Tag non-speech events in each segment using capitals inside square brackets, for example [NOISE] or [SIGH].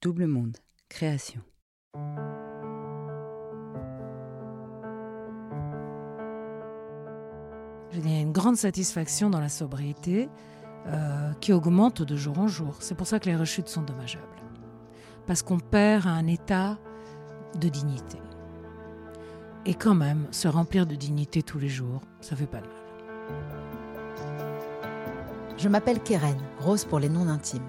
Double Monde, création. Il y a une grande satisfaction dans la sobriété euh, qui augmente de jour en jour. C'est pour ça que les rechutes sont dommageables. Parce qu'on perd un état de dignité. Et quand même, se remplir de dignité tous les jours, ça fait pas de mal. Je m'appelle Keren, Rose pour les noms intimes.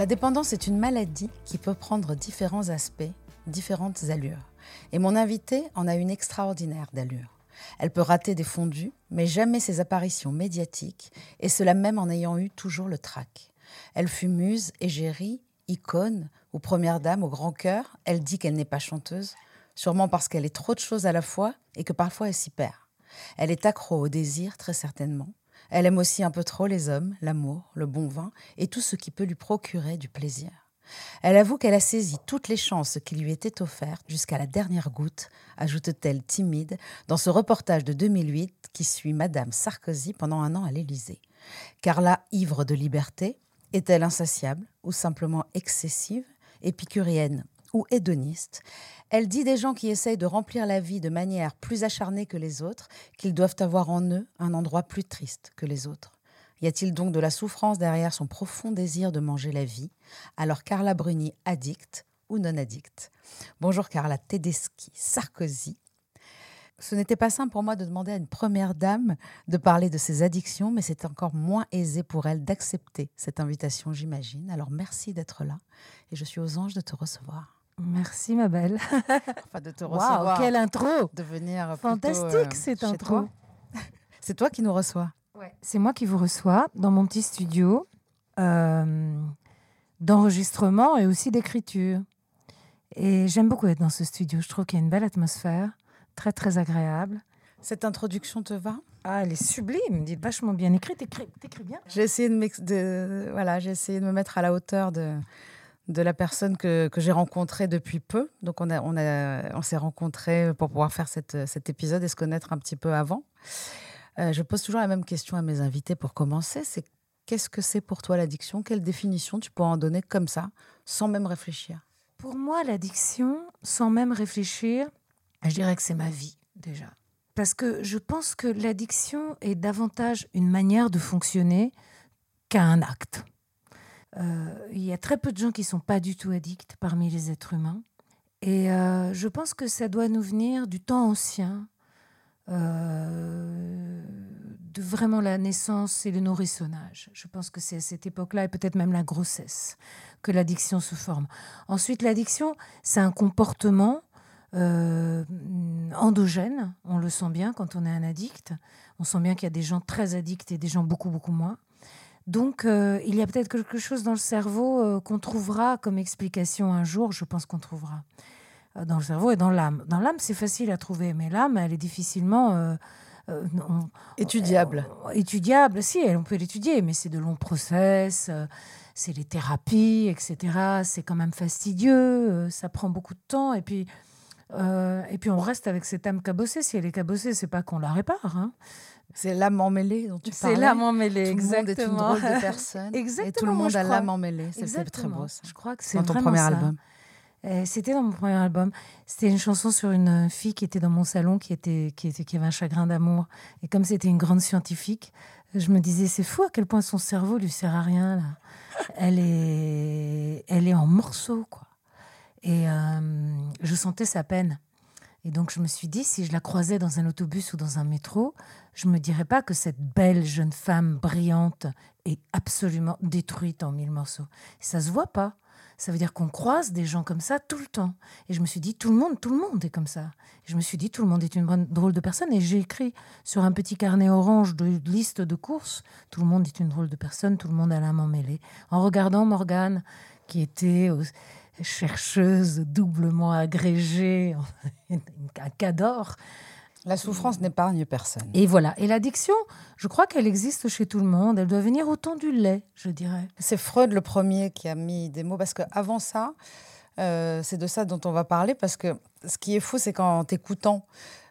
La dépendance est une maladie qui peut prendre différents aspects, différentes allures. Et mon invitée en a une extraordinaire d'allure. Elle peut rater des fondus, mais jamais ses apparitions médiatiques, et cela même en ayant eu toujours le trac. Elle fut muse, égérie, icône ou première dame au grand cœur. Elle dit qu'elle n'est pas chanteuse, sûrement parce qu'elle est trop de choses à la fois et que parfois elle s'y perd. Elle est accro au désir, très certainement. Elle aime aussi un peu trop les hommes, l'amour, le bon vin et tout ce qui peut lui procurer du plaisir. Elle avoue qu'elle a saisi toutes les chances qui lui étaient offertes jusqu'à la dernière goutte, ajoute-t-elle timide, dans ce reportage de 2008 qui suit Madame Sarkozy pendant un an à l'Élysée. Carla, ivre de liberté, est-elle insatiable ou simplement excessive, épicurienne ou hédoniste Elle dit des gens qui essayent de remplir la vie de manière plus acharnée que les autres qu'ils doivent avoir en eux un endroit plus triste que les autres. Y a-t-il donc de la souffrance derrière son profond désir de manger la vie? Alors Carla Bruni, addict ou non addict? Bonjour Carla Tedeschi, Sarkozy. Ce n'était pas simple pour moi de demander à une première dame de parler de ses addictions, mais c'est encore moins aisé pour elle d'accepter cette invitation, j'imagine. Alors merci d'être là et je suis aux anges de te recevoir. Merci ma belle. [LAUGHS] enfin, de te recevoir. Quelle intro De venir Fantastique euh, cette intro. [LAUGHS] C'est toi qui nous reçois. C'est moi qui vous reçois dans mon petit studio euh, d'enregistrement et aussi d'écriture. Et j'aime beaucoup être dans ce studio. Je trouve qu'il y a une belle atmosphère, très très agréable. Cette introduction te va? Ah, elle est sublime, dit vachement bien écrite. T'écris bien J'ai essayé de- voilà, j'ai essayé de me mettre à la hauteur de, de la personne que, que j'ai rencontrée depuis peu. Donc on, a, on, a, on s'est rencontrés pour pouvoir faire cette, cet épisode et se connaître un petit peu avant. Euh, je pose toujours la même question à mes invités pour commencer. C'est qu'est-ce que c'est pour toi l'addiction? Quelle définition tu pourrais en donner comme ça, sans même réfléchir? Pour moi, l'addiction, sans même réfléchir, je dirais que c'est ma vie déjà. Parce que je pense que l'addiction est davantage une manière de fonctionner qu'un acte. Euh, il y a très peu de gens qui sont pas du tout addicts parmi les êtres humains. Et euh, je pense que ça doit nous venir du temps ancien, euh, de vraiment la naissance et le nourrissonnage. Je pense que c'est à cette époque-là, et peut-être même la grossesse, que l'addiction se forme. Ensuite, l'addiction, c'est un comportement endogène. On le sent bien quand on est un addict. On sent bien qu'il y a des gens très addicts et des gens beaucoup, beaucoup moins. Donc, euh, il y a peut-être quelque chose dans le cerveau euh, qu'on trouvera comme explication un jour. Je pense qu'on trouvera euh, dans le cerveau et dans l'âme. Dans l'âme, c'est facile à trouver, mais l'âme, elle est difficilement Étudiable. étudiable, si, on peut l'étudier, mais c'est de longs process, c'est les thérapies, etc. C'est quand même fastidieux, ça prend beaucoup de temps, et puis, euh, et puis on reste avec cette âme cabossée. Si elle est cabossée, c'est pas qu'on la répare. hein. C'est l'âme emmêlée dont tu C'est parlais. l'âme emmêlée, Tout le monde est une exactement. drôle de [LAUGHS] personne. Et tout Exactement, le monde a l'âme emmêlée. C'est- C'est très Exactement. beau ça. Je crois que c'est Dans ton premier ça. album. Euh, C'était dans mon premier album. C'était une chanson sur une fille qui était dans mon salon, qui, était, qui, était, qui avait un chagrin d'amour. Et comme c'était une grande scientifique, je me disais, c'est fou à quel point son cerveau lui sert à rien. Là. Elle, est, elle est en morceaux, quoi. Et euh, je sentais sa peine. Et donc je me suis dit, si je la croisais dans un autobus ou dans un métro, je me dirais pas que cette belle jeune femme brillante est absolument détruite en mille morceaux. Ça se voit pas. Ça veut dire qu'on croise des gens comme ça tout le temps. Et je me suis dit, tout le monde, tout le monde est comme ça. je me suis dit, tout le monde est une drôle de personne. Et j'ai écrit sur un petit carnet orange de liste de courses, tout le monde est une drôle de personne, tout le monde a la main mêlée. En regardant Morgane, qui était chercheuse doublement agrégée, [LAUGHS] un cador, la souffrance n'épargne personne. Et voilà. Et l'addiction, je crois qu'elle existe chez tout le monde. Elle doit venir autant du lait, je dirais. C'est Freud le premier qui a mis des mots, parce qu'avant ça, euh, c'est de ça dont on va parler, parce que ce qui est fou, c'est qu'en t'écoutant,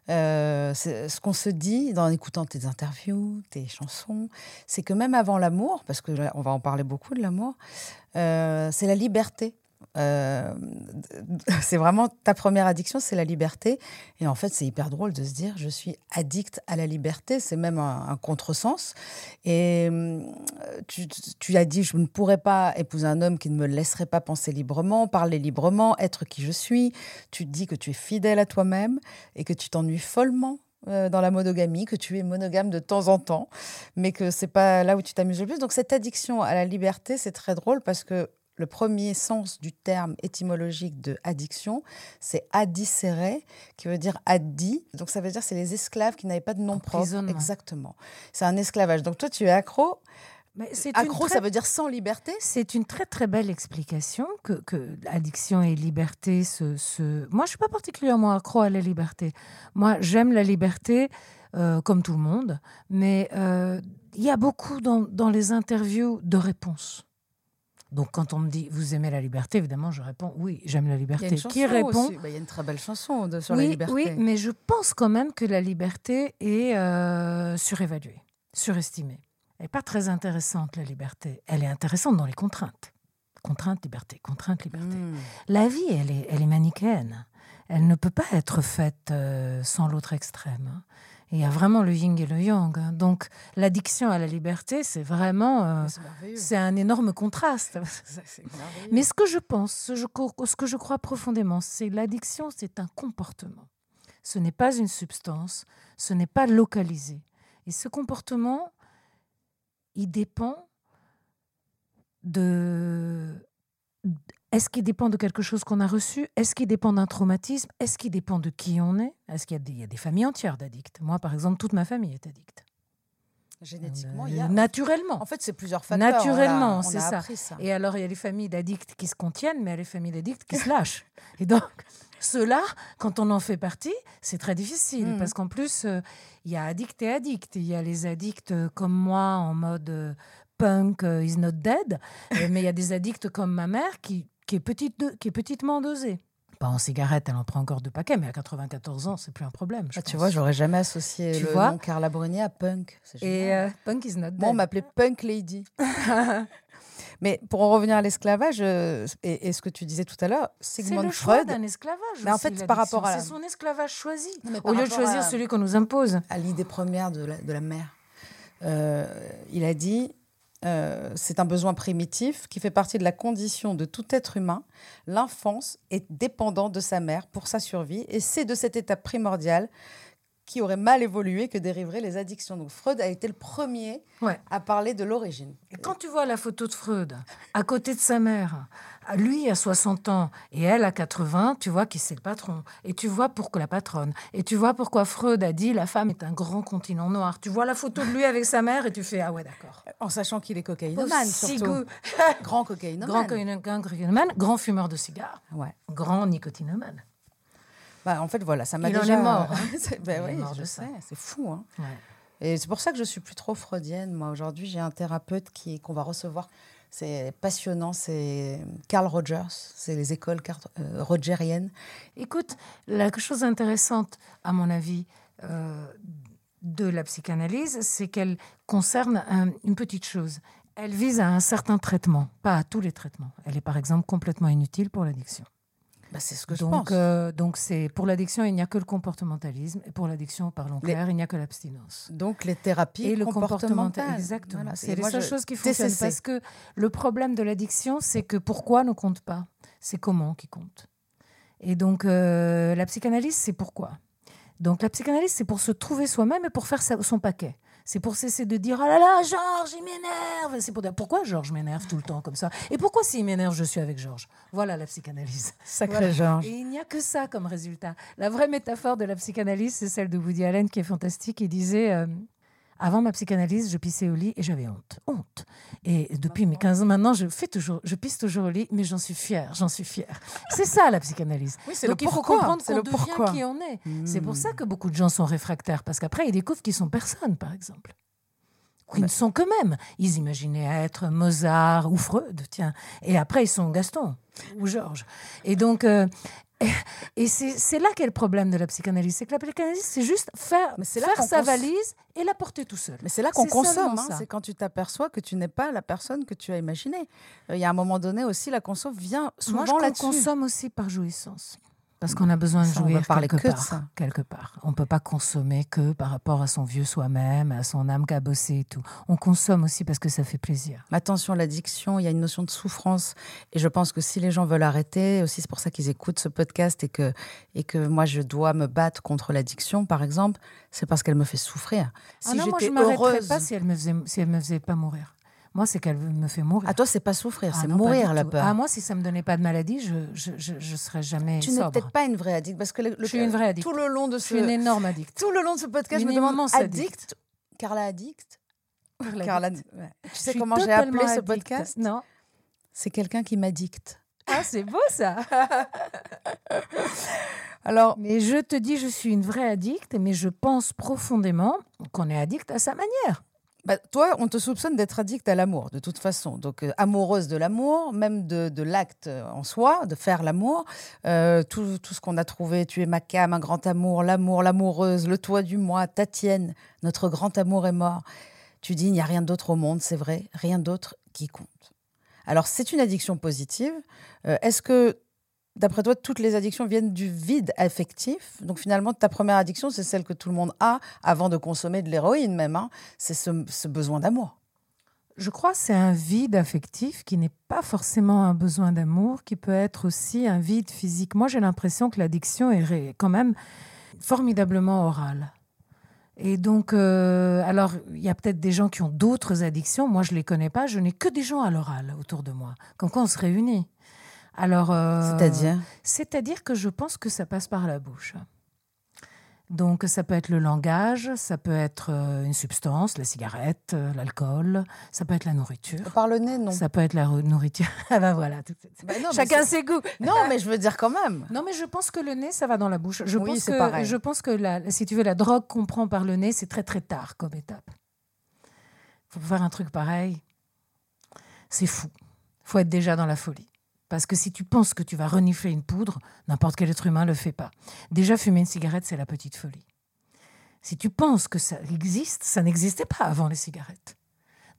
euh, ce qu'on se dit en écoutant tes interviews, tes chansons, c'est que même avant l'amour, parce que on va en parler beaucoup de l'amour, euh, c'est la liberté. Euh, [LAUGHS] c'est vraiment ta première addiction, c'est la liberté. Et en fait, c'est hyper drôle de se dire, je suis addict à la liberté. C'est même un, contresens. Et euh, tu, tu, as dit, je ne pourrais pas épouser un homme qui ne me laisserait pas penser librement, parler librement, être qui je suis. Tu dis que tu es fidèle à toi-même et que tu t'ennuies follement euh, dans la monogamie, que tu es monogame de temps en temps, mais que c'est pas là où tu t'amuses le plus. Donc cette addiction à la liberté, c'est très drôle parce que le premier sens du terme étymologique de addiction, c'est addicere, qui veut dire addi. Donc ça veut dire c'est les esclaves qui n'avaient pas de nom propre. Exactement. C'est un esclavage. Donc toi, tu es accro. Mais accro, ça veut dire sans liberté. C'est une très très belle explication que, que addiction et liberté se, Moi, je suis pas particulièrement accro à la liberté. Moi, j'aime la liberté euh, comme tout le monde, mais euh, il y a beaucoup dans, dans les interviews de réponses. Donc quand on me dit vous aimez la liberté, évidemment je réponds oui j'aime la liberté. Qui répond bah, Il y a une très belle chanson sur la liberté. Oui, mais je pense quand même que la liberté est euh, surévaluée, surestimée. Elle n'est pas très intéressante la liberté. Elle est intéressante dans les contraintes. Contrainte, liberté, contrainte, liberté. Hmm. La vie, elle est, elle est manichéenne. Elle ne peut pas être faite euh, sans l'autre extrême. Hein il y a vraiment le yin et le yang. Hein. Donc l'addiction à la liberté, c'est vraiment euh, c'est un énorme contraste. [LAUGHS] Mais ce que je pense, ce, que je crois profondément, c'est l'addiction, c'est un comportement. Ce n'est pas une substance, ce n'est pas localisé. Et ce comportement, il dépend de est-ce qu'il dépend de quelque chose qu'on a reçu? Est-ce qu'il dépend d'un traumatisme? Est-ce qu'il dépend de qui on est? Est-ce qu'il y, a des familles entières d'addicts? Moi, par exemple, toute ma famille est addicte. Génétiquement, il y a... Naturellement. En fait, c'est plusieurs facteurs. Naturellement, c'est ça. Et alors, il y a les familles d'addicts qui se contiennent, mais il y a les familles d'addicts qui se lâchent. Et donc, ceux-là, quand on en fait partie, c'est très difficile. Mm. Parce qu'en plus, euh, il y a addicts et addicts. Il y a les addicts euh, comme moi, en mode euh, punk is not dead. [LAUGHS] mais il y a des addicts comme ma mère qui qui est, petite qui est petitement dosée. Pas en cigarette, elle en prend encore deux paquets, mais à 94 ans, c'est plus un problème. Ah, tu vois, j'aurais jamais associé tu le vois nom Carla Bruni à punk. Et euh, punk is not dead. Moi, on m'appelait punk lady. [LAUGHS] mais pour en revenir à l'esclavage, euh, et, ce que tu disais tout à l'heure, Sigmund C'est le Freud. d'un esclavage. Mais en fait, par rapport à. C'est son esclavage choisi, au lieu de choisir celui qu'on nous impose. À l'idée première de la, de la mère. Euh, il a dit euh, c'est un besoin primitif qui fait partie de la condition de tout être humain. L'enfance est dépendante de sa mère pour sa survie et c'est de cette étape primordiale qui aurait mal évolué que dériveraient les addictions. Donc Freud a été le premier à parler de l'origine. Et quand tu vois la photo de Freud à côté de sa mère, lui à 60 ans et elle à 80, tu vois qui c'est le patron. Et tu vois pourquoi la patronne. Et tu vois pourquoi Freud a dit la femme est un grand continent noir. Tu vois la photo de lui avec sa mère et tu fais ah ouais d'accord. En sachant qu'il est cocaïnomane surtout. [LAUGHS] grand cocaïnomane. Grand cocaïnomane, grand fumeur de cigares. Ouais. Grand nicotinomane. Bah, en fait, voilà, ça m'a déjà. Il est mort. Hein. [LAUGHS] Ben oui, je sais, c'est fou. Hein. Et c'est pour ça que je suis plus trop freudienne. Moi, aujourd'hui, j'ai un thérapeute qui qu'on va recevoir. C'est passionnant, c'est Carl Rogers, c'est les écoles euh, rogeriennes. Écoute, la chose intéressante, à mon avis, euh, de la psychanalyse, c'est qu'elle concerne une petite chose. Elle vise à un certain traitement, pas à tous les traitements. Elle est par exemple complètement inutile pour l'addiction. Bah, c'est ce que je donc, pense. Euh, donc, c'est pour l'addiction, il n'y a que le comportementalisme, et pour l'addiction, parlons clair, il n'y a que l'abstinence. Donc, les thérapies et le comportemental. Exactement. c'est les seules choses qui fonctionnent. Parce que le problème de l'addiction, c'est que pourquoi ne compte pas? C'est comment qui compte? Et donc, euh, la psychanalyse, c'est pourquoi? Donc, la psychanalyse, c'est pour se trouver soi-même et pour faire son paquet. C'est pour cesser de dire Oh là là, Georges, il m'énerve. C'est pour dire Pourquoi Georges m'énerve tout le temps comme ça? Et pourquoi s'il m'énerve, je suis avec Georges? Voilà la psychanalyse. [LAUGHS] Sacré Georges. Et il n'y a que ça comme résultat. La vraie métaphore de la psychanalyse, c'est celle de Woody Allen qui est fantastique. Il disait euh, avant ma psychanalyse, je pissais au lit et j'avais honte. Honte. Et depuis mes 15 ans maintenant, je fais toujours, je pisse toujours au lit, mais j'en suis fière, j'en suis fière. [LAUGHS] C'est ça la psychanalyse. Oui, c'est Donc il faut comprendre qu'on devient qui on est. C'est pour ça que beaucoup de gens sont réfractaires, parce qu'après ils découvrent qu'ils sont personne, par exemple. Ils ne sont qu'eux-mêmes. Ils imaginaient être Mozart ou Freud, tiens. Et après, ils sont Gaston ou Georges. Et donc, euh, et c'est là qu'est le problème de la psychanalyse. C'est que la psychanalyse, c'est juste faire, faire sa valise et la porter tout seul. Mais c'est là qu'on consomme. Hein. c'est quand tu t'aperçois que tu n'es pas la personne que tu as imaginée. Euh, il y a un moment donné aussi, la consomme vient souvent là-dessus. Moi, je consomme aussi par jouissance. Parce qu'on a besoin de jouer quelque que part, ça. quelque part. On peut pas consommer que par rapport à son vieux soi-même, à son âme cabossée et tout. On consomme aussi parce que ça fait plaisir. Attention, l'addiction, il y a une notion de souffrance. Et je pense que si les gens veulent arrêter, aussi c'est pour ça qu'ils écoutent ce podcast et que, et que moi je dois me battre contre l'addiction, par exemple, c'est parce qu'elle me fait souffrir. Si ah non, moi je m'arrêterais pas si elle me faisait, si elle me faisait pas mourir. Moi, c'est qu'elle me fait mourir. À toi, c'est pas souffrir, ah c'est mourir la peur. À ah, moi, si ça me donnait pas de maladie, je je, je, serais jamais Tu n'es peut-être pas une vraie addict parce que le, je suis une vraie addict. Tout le long de ce, je suis une énorme addict. Tout le long de ce podcast, une je me demande addict. Carla addict. Carla, tu sais comment j'ai appelé ce podcast Non. C'est quelqu'un qui m'addicte. Ah, c'est beau ça. [LAUGHS] Alors, mais je te dis, je suis une vraie addict, mais je pense profondément qu'on est addict à sa manière. Bah, toi, on te soupçonne d'être addict à l'amour, de toute façon. Donc, euh, amoureuse de l'amour, même de, l'acte en soi, de faire l'amour. Euh, tout, ce qu'on a trouvé, tu es ma cam, un grand amour, l'amour, l'amoureuse, le toit du moi, ta tienne, notre grand amour est mort. Tu dis, il n'y a rien d'autre au monde, c'est vrai, rien d'autre qui compte. Alors, c'est une addiction positive. Euh, est-ce que D'après toi, toutes les addictions viennent du vide affectif. Donc finalement, ta première addiction, c'est celle que tout le monde a avant de consommer de l'héroïne même. Hein. C'est ce, besoin d'amour. Je crois que c'est un vide affectif qui n'est pas forcément un besoin d'amour, qui peut être aussi un vide physique. Moi, j'ai l'impression que l'addiction est quand même formidablement orale. Et donc, euh, alors, il y a peut-être des gens qui ont d'autres addictions. Moi, je ne les connais pas. Je n'ai que des gens à l'oral autour de moi. Quand on se réunit. Alors, euh, c'est-à-dire C'est-à-dire que je pense que ça passe par la bouche. Donc, ça peut être le langage, ça peut être euh, une substance, la cigarette, euh, l'alcool, ça peut être la nourriture. Par le nez, non. Ça peut être la nourriture. [LAUGHS] ah ben voilà, bah chacun ses goûts. [LAUGHS] Non, mais je veux dire quand même. Non, mais je pense que le nez, ça va dans la bouche. Je oui, pense que, pareil. Je pense que la, si tu veux, la drogue qu'on prend par le nez, c'est très très tard comme étape. Faut faire un truc pareil, c'est fou. Faut être déjà dans la folie. Parce que si tu penses que tu vas renifler une poudre, n'importe quel être humain ne le fait pas. Déjà, fumer une cigarette, c'est la petite folie. Si tu penses que ça existe, ça n'existait pas avant les cigarettes.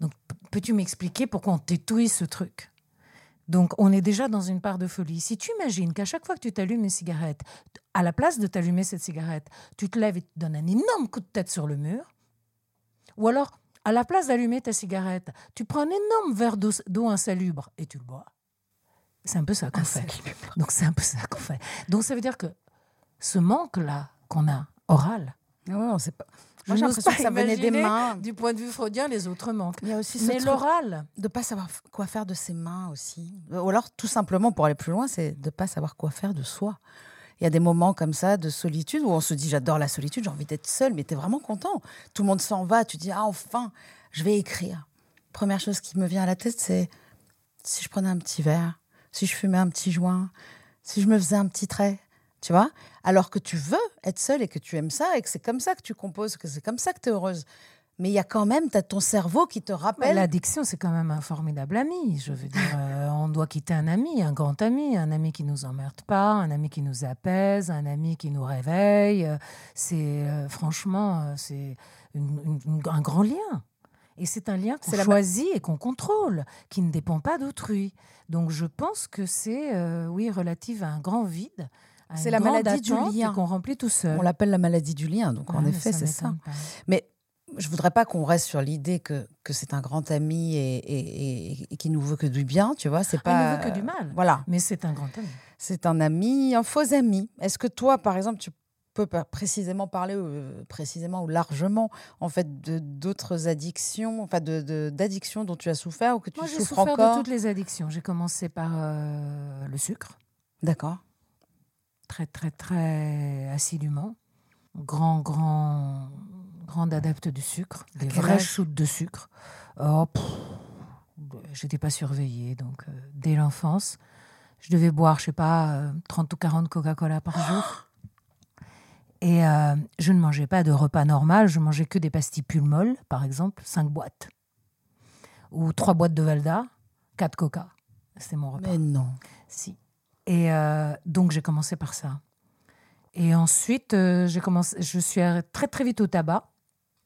Donc, peux-tu m'expliquer pourquoi on t'étouille ce truc? Donc, on est déjà dans une part de folie. Si tu imagines qu'à chaque fois que tu t'allumes une cigarette, à la place de t'allumer cette cigarette, tu te lèves et tu donnes un énorme coup de tête sur le mur, ou alors, à la place d'allumer ta cigarette, tu prends un énorme verre d'eau insalubre et tu le bois, c'est un peu ça qu'on fait. Donc c'est un peu ça qu'on fait. Donc ça veut dire que ce manque-là qu'on a oral. Ouais, on sait pas. Moi, j'ai l'impression que ça venait des mains. Du point de vue freudien, les autres manquent. Il y a aussi Mais l'oral. De pas savoir quoi faire de ses mains aussi. Ou alors, tout simplement, pour aller plus loin, c'est de pas savoir quoi faire de soi. Il y a des moments comme ça de solitude où on se dit j'adore la solitude, j'ai envie d'être seul, mais tu es vraiment content. Tout le monde s'en va, tu dis ah enfin, je vais écrire. Première chose qui me vient à la tête, c'est si je prenais un petit verre si je fumais un petit joint, si je me faisais un petit trait, tu vois? Alors que tu veux être seule et que tu aimes ça et que c'est comme ça que tu composes, que c'est comme ça que tu es heureuse. Mais il y a quand même, tu as ton cerveau qui te rappelle. L'addiction, c'est quand même un formidable ami. Je veux dire, [LAUGHS] euh, on doit quitter un ami, un grand ami, un ami qui nous emmerde pas, un ami qui nous apaise, un ami qui nous réveille. C'est euh, franchement, euh, c'est un grand lien. Et c'est un lien qu'on choisit et qu'on contrôle, qui ne dépend pas d'autrui. Donc je pense que c'est, euh, oui, relative à un grand vide. C'est la maladie du lien qu'on remplit tout seul. On l'appelle la maladie du lien, donc en effet, c'est ça. Mais je voudrais pas qu'on reste sur l'idée que, que c'est un grand ami et, et, et, qui nous veut que du bien, tu vois. C'est pas. Ah, il ne veut que du mal. Voilà. Mais c'est un grand ami. C'est un ami, un faux ami. Est-ce que toi, par exemple, tu peux précisément parler, euh, précisément ou largement, en fait, de d'autres addictions, enfin, de d'addictions dont tu as souffert ou que tu Moi, souffres souffert encore de toutes les addictions. J'ai commencé par euh, le sucre. D'accord. Très, très, très assidûment. Grand, grand, grande adepte du sucre. Des vrais shoots de sucre. Oh, J'étais pas surveillée, donc euh, dès l'enfance. Je devais boire, je sais pas, 30 ou 40 Coca-Cola par jour. Et euh, je ne mangeais pas de repas normal, je mangeais que des pastilles pulmol, par exemple, 5 boîtes. Ou 3 boîtes de Valda, 4 Coca. C'était mon repas. Mais non. Si. Et euh, donc j'ai commencé par ça. Et ensuite, euh, j'ai commencé, je suis très très vite au tabac,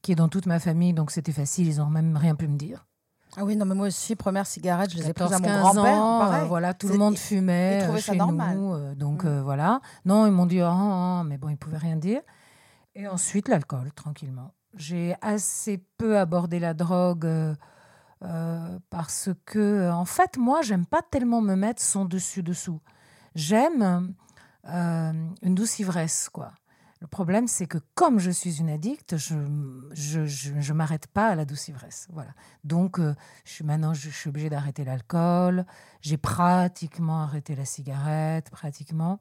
qui est dans toute ma famille, donc c'était facile, ils n'ont même rien pu me dire. Ah oui, non, mais moi aussi, première cigarette, je les ai prises à mon grand-père. Euh, voilà, tout le monde fumait ils euh, chez ça nous. Euh, donc mm. voilà. Non, ils m'ont dit, oh, mais bon, ils pouvaient rien dire. Et ensuite, l'alcool, tranquillement. J'ai assez peu abordé la drogue parce que, en fait, moi, j'aime pas tellement me mettre son dessus-dessous. J'aime une douce ivresse, quoi. Le problème, c'est que comme je suis une addict, je je, m'arrête pas à la douce ivresse. Voilà. Donc, euh, je suis, maintenant, je, suis obligée d'arrêter l'alcool. J'ai pratiquement arrêté la cigarette, pratiquement.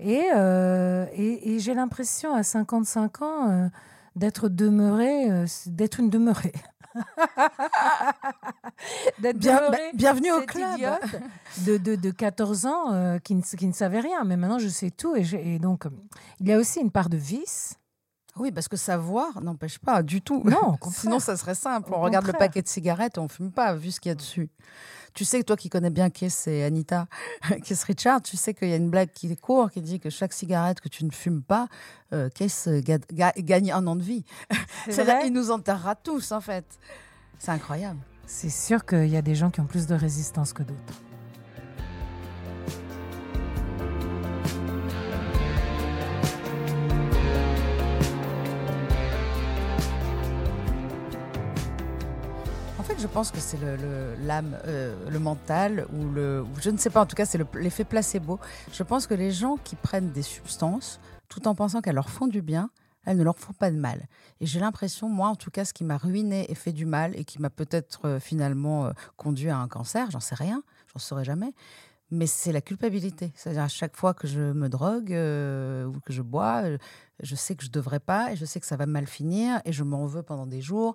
Et, euh, et, j'ai l'impression, à 55 ans, euh, d'être demeurée, d'être une demeurée. [LAUGHS] Bien, bah, bienvenue au club [LAUGHS] de, de, de, 14 ans euh, qui, ne, qui, ne, savait rien. Mais maintenant, je sais tout. Et, et, donc, il y a aussi une part de vice. Oui, parce que savoir n'empêche pas du tout. Non, [LAUGHS] sinon ça serait simple. on regarde le paquet de cigarettes, on fume pas, vu ce qu'il y a dessus. Tu sais que toi qui connais bien Kiss et Anita, [LAUGHS] Kiss Richard, tu sais qu'il y a une blague qui court qui dit que chaque cigarette que tu ne fumes pas, euh, Kiss gagne un an de vie. C'est [LAUGHS] vrai? Il nous enterrera tous en fait. C'est incroyable. C'est sûr qu'il y a des gens qui ont plus de résistance que d'autres. Je pense que c'est l'âme, le, euh, le, mental, ou le, je ne sais pas, en tout cas, c'est l'effet placebo. Je pense que les gens qui prennent des substances, tout en pensant qu'elles leur font du bien, elles ne leur font pas de mal. Et j'ai l'impression, moi en tout cas, ce qui m'a ruiné et fait du mal, et qui m'a peut-être euh, finalement euh, conduit à un cancer, j'en sais rien, j'en saurai jamais, mais c'est la culpabilité. C'est-à-dire à chaque fois que je me drogue ou que je bois, je sais que je ne devrais pas, et je sais que ça va mal finir, et je m'en veux pendant des jours.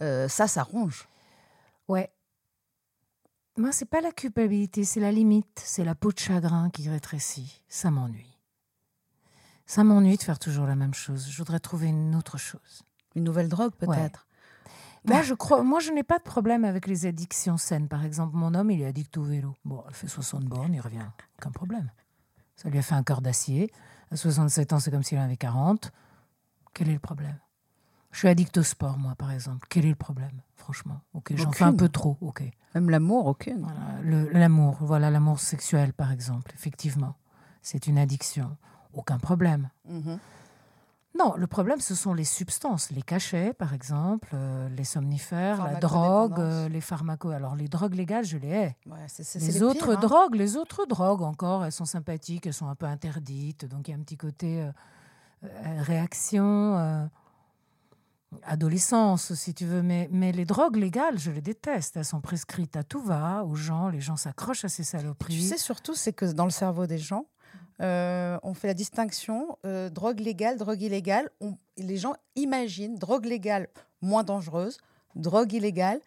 ça, ça ronge. Ouais. Moi, c'est pas la culpabilité, c'est la limite, c'est la peau de chagrin qui rétrécit. Ça m'ennuie. Ça m'ennuie de faire toujours la même chose. Je voudrais trouver une autre chose. Une nouvelle drogue, peut-être. Moi, je crois, moi, je n'ai pas de problème avec les addictions saines. Par exemple, mon homme, il est addict au vélo. Bon, il fait 60 bornes, il revient. Aucun problème. Ça lui a fait un cœur d'acier. À 67 ans, c'est comme s'il en avait 40. Quel est le problème? Je suis addict au sport, moi, par exemple. Quel est le problème franchement? Ok, j'en fais un peu trop. Ok. Même l'amour. Voilà, l'amour, voilà l'amour sexuel par exemple. Effectivement, c'est une addiction. Aucun problème. Mhm. Non, le problème, ce sont les substances, les cachets, par exemple, euh, les somnifères, la drogue, euh, les pharmacos. Alors, les drogues légales, je les hais. les, autres hein. drogues, les autres drogues encore, elles sont sympathiques, elles sont un peu interdites. Donc, il y a un petit côté euh, réaction adolescence, si tu veux, mais, mais les drogues légales, je les déteste. Elles sont prescrites à tout va, aux gens, les gens s'accrochent à ces saloperies. Tu sais surtout, c'est que dans le cerveau des gens, euh, on fait la distinction euh, drogue légale, drogue illégale. les gens imaginent drogue légale moins dangereuse, drogue illégale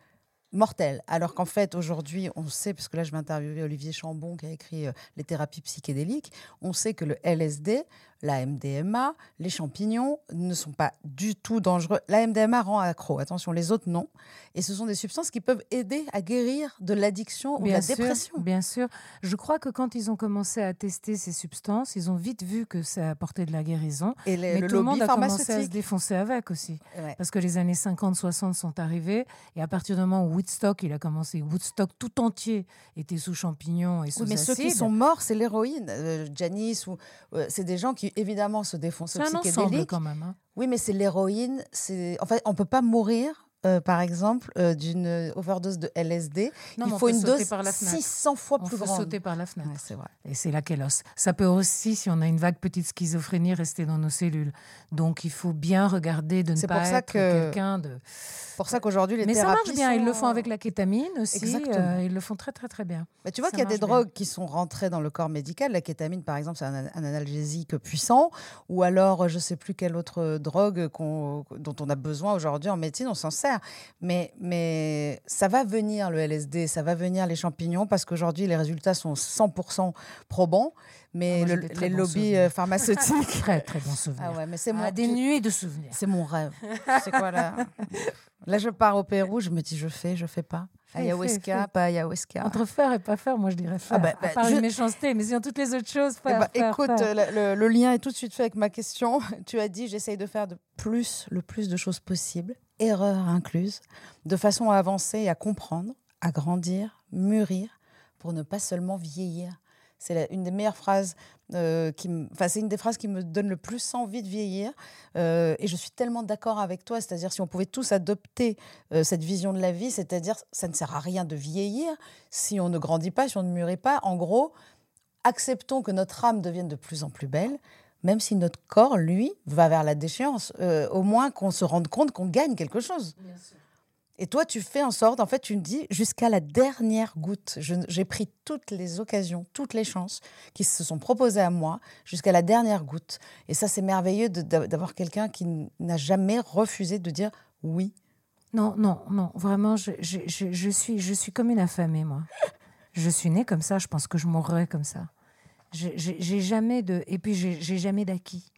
mortelle. Alors qu'en fait, aujourd'hui, on sait, parce que là, je vais interviewer Olivier Chambon qui a écrit euh, Les thérapies psychédéliques, on sait que le LSD, la MDMA, les champignons ne sont pas du tout dangereux. La MDMA rend accro, attention, les autres non. Et ce sont des substances qui peuvent aider à guérir de l'addiction ou de la dépression. Bien sûr. Je crois que quand ils ont commencé à tester ces substances, ils ont vite vu que ça apportait de la guérison. Et Mais le tout le monde a commencé à se défoncer avec aussi. Parce que les années 50-60 sont arrivées et à partir du moment où Woodstock, il a commencé, Woodstock tout entier était sous champignons et sous oui, mais ceux qui sont morts, c'est l'héroïne. Euh, Janice, ou, euh, c'est des gens qui qui évidemment se défoncent C'est un ensemble psychédéliques. quand même. hein. Oui, mais c'est l'héroïne. C'est en fait, on peut pas mourir. Euh, par exemple, euh, d'une overdose de LSD, Non, mais il faut une dose par la fenêtre. 600 fois On plus peut grande. sauter par la fenêtre. Ouais, c'est vrai. Et c'est là qu'elle os. Ça peut aussi, si on a une vague petite schizophrénie, rester dans nos cellules. Donc il faut bien regarder de ne pas ça être que- quelqu'un de. Pour ça qu'aujourd'hui, les Mais ça thérapies marche bien. Ils le font avec la kétamine aussi. Exactement. euh, ils le font très très très bien. Bah, tu vois Ça qu'il y a des bien. drogues qui sont rentrées dans le corps médical. La kétamine, par exemple, c'est un, un analgésique puissant. Ou alors, je ne sais plus quelle autre drogue dont on a besoin aujourd'hui en médecine, on s'en sert. Mais, mais ça va venir, le LSD, ça va venir les champignons, parce qu'aujourd'hui, les résultats sont 100% probants. Mais Ah, le- les bons lobbies euh, pharmaceutiques... [LAUGHS] Très très bon souvenir. ah ouais, mais c'est Ah, mon... des nuits de souvenirs. C'est mon rêve. C'est quoi là? [LAUGHS] Là, je pars au Pérou, je me dis, je fais, je fais pas. Ayahuasca, pas ayahuasca. Entre faire et pas faire, moi je dirais faire. bah, à bah, part je- une méchanceté, mais sinon toutes les autres choses, Eh faire. ben, faire, écoute, le lien est tout de suite fait avec ma question. [LAUGHS] Tu as dit, j'essaye de faire de plus, le plus de choses possible, erreurs incluses, de façon à avancer et à comprendre, à grandir, mûrir, pour ne pas seulement vieillir. C'est une des meilleures phrases, euh, qui me- enfin c'est une des phrases qui me donne le plus envie de vieillir. Euh, et je suis tellement d'accord avec toi, c'est-à-dire si on pouvait tous adopter euh, cette vision de la vie, c'est-à-dire ça ne sert à rien de vieillir si on ne grandit pas, si on ne mûrit pas. En gros, acceptons que notre âme devienne de plus en plus belle, même si notre corps, lui, va vers la déchéance. Euh, au moins qu'on se rende compte qu'on gagne quelque chose. Et toi, tu fais en sorte, en fait, tu me dis, jusqu'à la dernière goutte, j'ai pris toutes les occasions, toutes les chances qui se sont proposées à moi, jusqu'à la dernière goutte. Et ça, c'est merveilleux d'avoir quelqu'un qui n'a jamais refusé de dire oui. Non, non, non, vraiment, je, je, je, je suis, je suis comme une affamée, moi. Je suis née comme ça, je pense que je mourrai comme ça. J'ai- jamais de. Et puis, j'ai jamais d'acquis.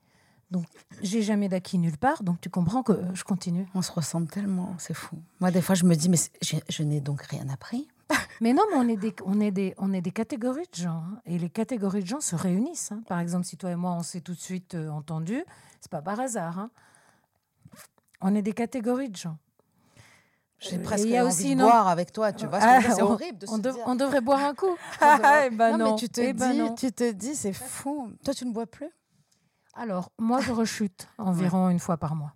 Donc, j'ai jamais d'acquis nulle part, donc tu comprends que je continue. On se ressemble tellement, c'est fou. Moi, des fois, je me dis, mais je, je n'ai donc rien appris. [LAUGHS] Mais non, mais on est des, on est des, on est des catégories de gens. hein, et les catégories de gens se réunissent. hein. Par exemple, si toi et moi, on s'est tout de suite euh, entendus, c'est pas par hasard. hein. On est des catégories de gens. J'ai Euh, presque il y a envie aussi de boire avec toi, tu vois. C'est on- horrible de se on, dev- dire. on devrait boire un coup. Devrait- [LAUGHS] Eh ben non, mais tu te eh ben dis, tu te dis, c'est fou. Toi, tu ne bois plus? Alors, moi, je rechute [LAUGHS] environ une fois par mois.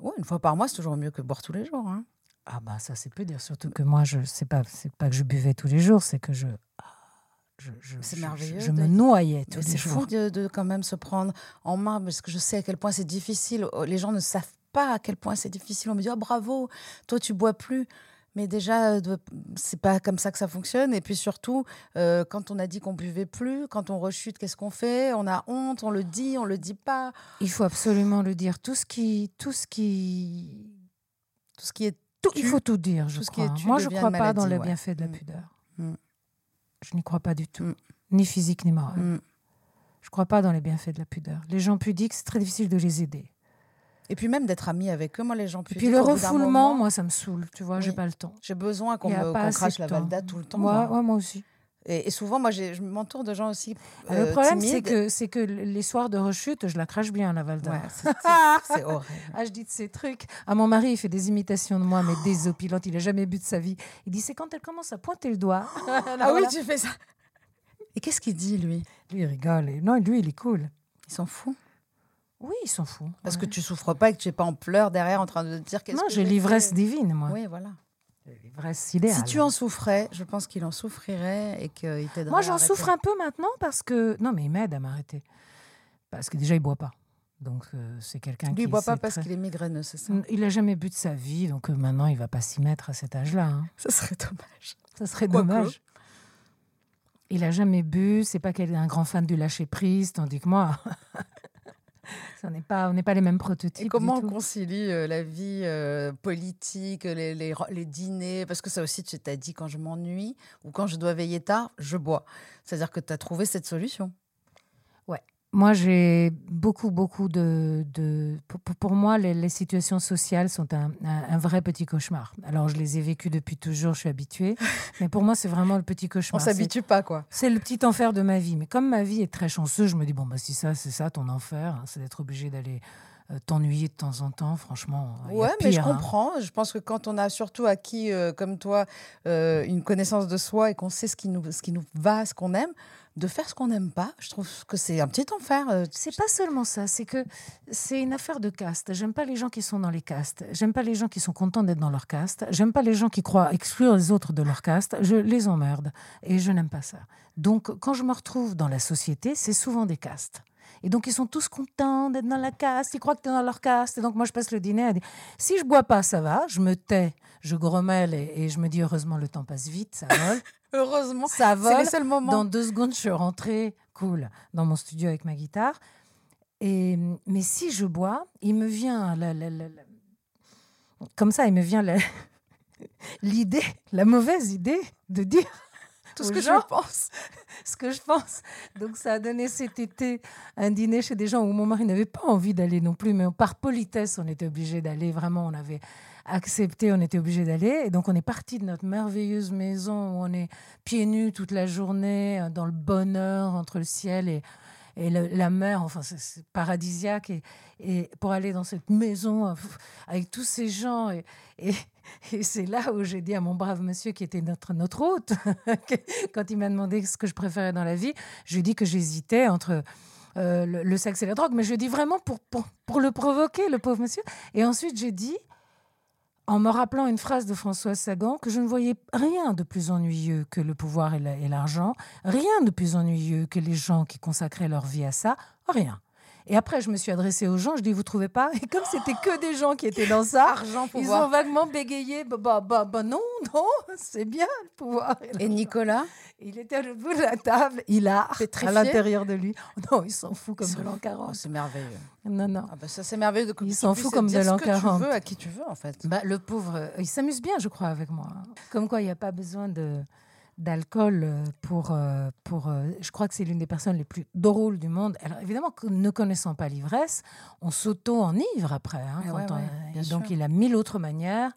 Oui, une fois par mois, c'est toujours mieux que boire tous les jours. hein. Ah bah ça c'est peu dire, surtout que moi je c'est pas c'est pas que je buvais tous les jours, c'est que je ah, je, je- C'est je- merveilleux Je, de- me noyais tous les c'est jours. fou de, de quand même se prendre en main, parce que je sais à quel point c'est difficile. Oh, Les gens ne savent pas à quel point c'est difficile. On me dit, oh bravo, toi tu bois plus. Mais déjà, euh, c'est pas comme ça que ça fonctionne. Et puis surtout, euh, quand on a dit qu'on buvait plus, quand on rechute, qu'est-ce qu'on fait? On a honte, on le dit, on le dit pas. Il faut absolument le dire. Tout ce qui tout ce qui Tout ce qui est tout, Tu- il faut tout dire, je tout ce qui crois. est tu Moi je crois pas dans les ouais. bienfaits de la Mm. pudeur. Mm. Je n'y crois pas du tout, Mm. ni physique ni moral. Mm. Je crois pas dans les bienfaits de la pudeur. Les gens pudiques, c'est très difficile de les aider. Et puis même d'être ami avec eux. Moi, les gens Et puis le refoulement, moment, moi ça me saoule, tu vois, j'ai Oui. pas le temps. J'ai besoin qu'on me assez crache de la valda tout le temps. Moi, moi. ouais, moi aussi. Et, et souvent, moi, j'ai- je m'entoure de gens aussi. Ah, euh, le problème, c'est que, c'est que les soirs de rechute, je la crache bien, la Valda. Ouais, [LAUGHS] c'est- horrible. Ah, je dis de ces trucs. Ah, mon mari, il fait des imitations de moi, mais désopilantes. Il a jamais bu de sa vie. Il dit, c'est quand elle commence à pointer le doigt. Ah [LAUGHS] oui, tu fais ça. Et qu'est-ce qu'il dit, lui? Lui, il rigole. Non, lui, il est cool. Il s'en fout. Oui, il s'en fout. Parce Ouais. que tu souffres pas et que tu n'es pas en pleurs derrière en train de te dire qu'est-ce que j'ai j'ai l'ivresse divine, moi. Oui, voilà. L'ivresse idéale. Si tu en souffrais, je pense qu'il en souffrirait et qu'il t'aiderait. Moi, j'en souffre un peu maintenant parce que. Non, mais il m'aide à m'arrêter. Parce que déjà, il boit pas. Donc, euh, c'est quelqu'un qui. Il boit pas parce très- qu'il est migraineux, c'est ça? Il a jamais bu de sa vie, donc euh, maintenant, il va pas s'y mettre à cet âge-là. hein. Ce serait dommage. Ça serait dommage. Il a jamais bu, c'est pas qu'elle est un grand fan du lâcher prise, tandis que moi, [LAUGHS] on n'est pas, on n'est pas les mêmes prototypes. Et comment du on tout. concilie euh, la vie euh, politique, les, les, les dîners? Parce que ça aussi, tu t'as dit, quand je m'ennuie ou quand je dois veiller tard, je bois. C'est-à-dire que tu as trouvé cette solution. Moi, j'ai beaucoup, beaucoup de. de pour, moi, les, les situations sociales sont un, un- un vrai petit cauchemar. Alors, je les ai vécues depuis toujours, je suis habituée. [LAUGHS] mais pour moi, c'est vraiment le petit On cauchemar. C'est- s'habitue pas, quoi. C'est le petit enfer de ma vie. Mais comme ma vie est très chanceuse, je me dis, bon, bah, si ça, c'est ça, ton enfer, hein, c'est d'être obligé d'aller euh, t'ennuyer de temps en temps. Franchement, a Ouais, mais je hein. comprends. Je pense que quand on a surtout acquis, euh, comme toi, euh, une connaissance de soi et qu'on sait ce qui nous, ce qui nous va, ce qu'on aime, de faire ce qu'on n'aime pas. Je trouve que c'est un petit enfer. euh, C'est pas seulement ça, c'est que c'est une affaire de caste. J'aime pas les gens qui sont dans les castes. J'aime pas les gens qui sont contents d'être dans leur caste. J'aime pas les gens qui croient exclure les autres de leur caste. Je les emmerde et je n'aime pas ça. Donc quand je me retrouve dans la société, c'est souvent des castes. Et donc ils sont tous contents d'être dans la caste, ils croient que tu es dans leur caste. Et donc moi je passe le dîner à dire si je bois pas, ça va, je me tais, je grommelle et, et je me dis heureusement le temps passe vite, ça vole. Heureusement, ça c'est seuls moments. Dans deux secondes, je suis rentrée, cool, dans mon studio avec ma guitare. Et, mais si je bois, il me vient, la- la- la- comme ça, il me vient [LAUGHS] l'idée, la mauvaise idée de dire Tout ce que gens je pense. [LAUGHS] ce que je pense. Donc ça a donné cet été un dîner chez des gens où mon mari n'avait pas envie d'aller non plus, mais par politesse, on était obligé d'aller. Vraiment, on avait accepté, on était obligé d'aller. Et donc on est parti de notre merveilleuse maison où on est pieds nus toute la journée, euh, dans le bonheur entre le ciel et, et la mer. Enfin, c'est- paradisiaque. Et, et pour aller dans cette maison euh, avec tous ces gens. Et, [LAUGHS] et, c'est là où j'ai dit à mon brave monsieur qui était notre, notre hôte, [LAUGHS] quand il m'a demandé ce que je préférais dans la vie, je lui ai dit que j'hésitais entre euh, le, le sexe et la drogue, mais je dit vraiment pour, pour, pour le provoquer, le pauvre monsieur. Et ensuite, j'ai dit, en me rappelant une phrase de Françoise Sagan, que je ne voyais rien de plus ennuyeux que le pouvoir et l'argent, rien de plus ennuyeux que les gens qui consacraient leur vie à ça, rien. Et après, je me suis adressée aux gens, je dis, vous trouvez pas? Et comme c'était que des gens qui étaient dans ça, Argent, ils ont vaguement bégayé. Bah, bah, bah, bah non, non, [LAUGHS] c'est bien le pouvoir. Et Nicolas? Il était l'autre bout de la table, il a Pétrifié? à l'intérieur de lui. Non, il s'en fout comme de l'an Oh, 40. c'est merveilleux. Non, non. Ah bah ça, c'est merveilleux. De, Il s'en fout comme de l'an que 40. tu veux à qui tu veux, en fait. Bah, le pauvre, euh, il s'amuse bien, je crois, avec moi. Comme quoi, il n'y a pas besoin de d'alcool euh, pour euh, pour euh, je crois que c'est l'une des personnes les plus drôles du monde alors évidemment ne connaissant pas l'ivresse on s'auto enivre après hein, quand ouais, on- ouais, bien et donc sûr. il a mille autres manières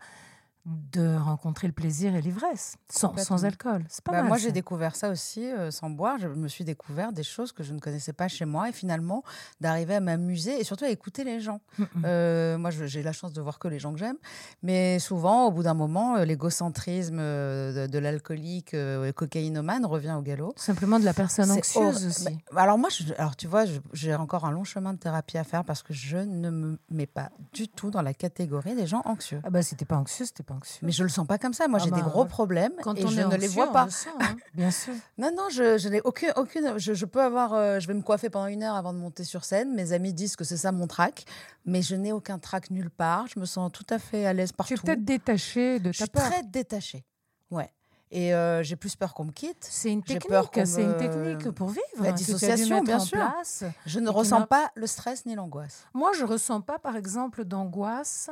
de rencontrer le plaisir et l'ivresse sans, alcool c'est pas Bah, mal moi, j'ai découvert ça aussi euh, sans boire. Je me suis découvert des choses que je ne connaissais pas chez moi et finalement d'arriver à m'amuser et surtout à écouter les gens. Mm, mm. Euh, moi, j'ai la chance de voir que les gens que j'aime, mais souvent, au bout d'un moment, euh, l'égocentrisme de, de l'alcoolique euh, cocaïnomane revient au galop. simplement de la personne anxieuse aussi Bah, alors moi, je- alors tu vois, j'ai encore un long chemin de thérapie à faire parce que je ne me mets pas du tout dans la catégorie des gens anxieux. ah bah si t'es pas anxieux c'était pas anxieux Mais je le sens pas comme ça. Moi, Ah j'ai des bah, gros ouais. problèmes quand et on je ne les vois pas. le sent, hein, [LAUGHS] bien sûr Non, non, je, je n'ai aucune, aucune. Je, je peux avoir. euh, je vais me coiffer pendant une heure avant de monter sur scène. Mes amis disent que c'est ça mon trac, mais je n'ai aucun trac nulle part. Je me sens tout à fait à l'aise partout. tu es peut-être détaché de je ta suis peur très détachée. Ouais. Et euh, j'ai plus peur qu'on me quitte. C'est une technique, c'est une technique pour vivre. La hein, dissociation, bien en sûr. place. Je ne ressens pas le stress ni l'angoisse. Moi, je ressens pas, par exemple, d'angoisse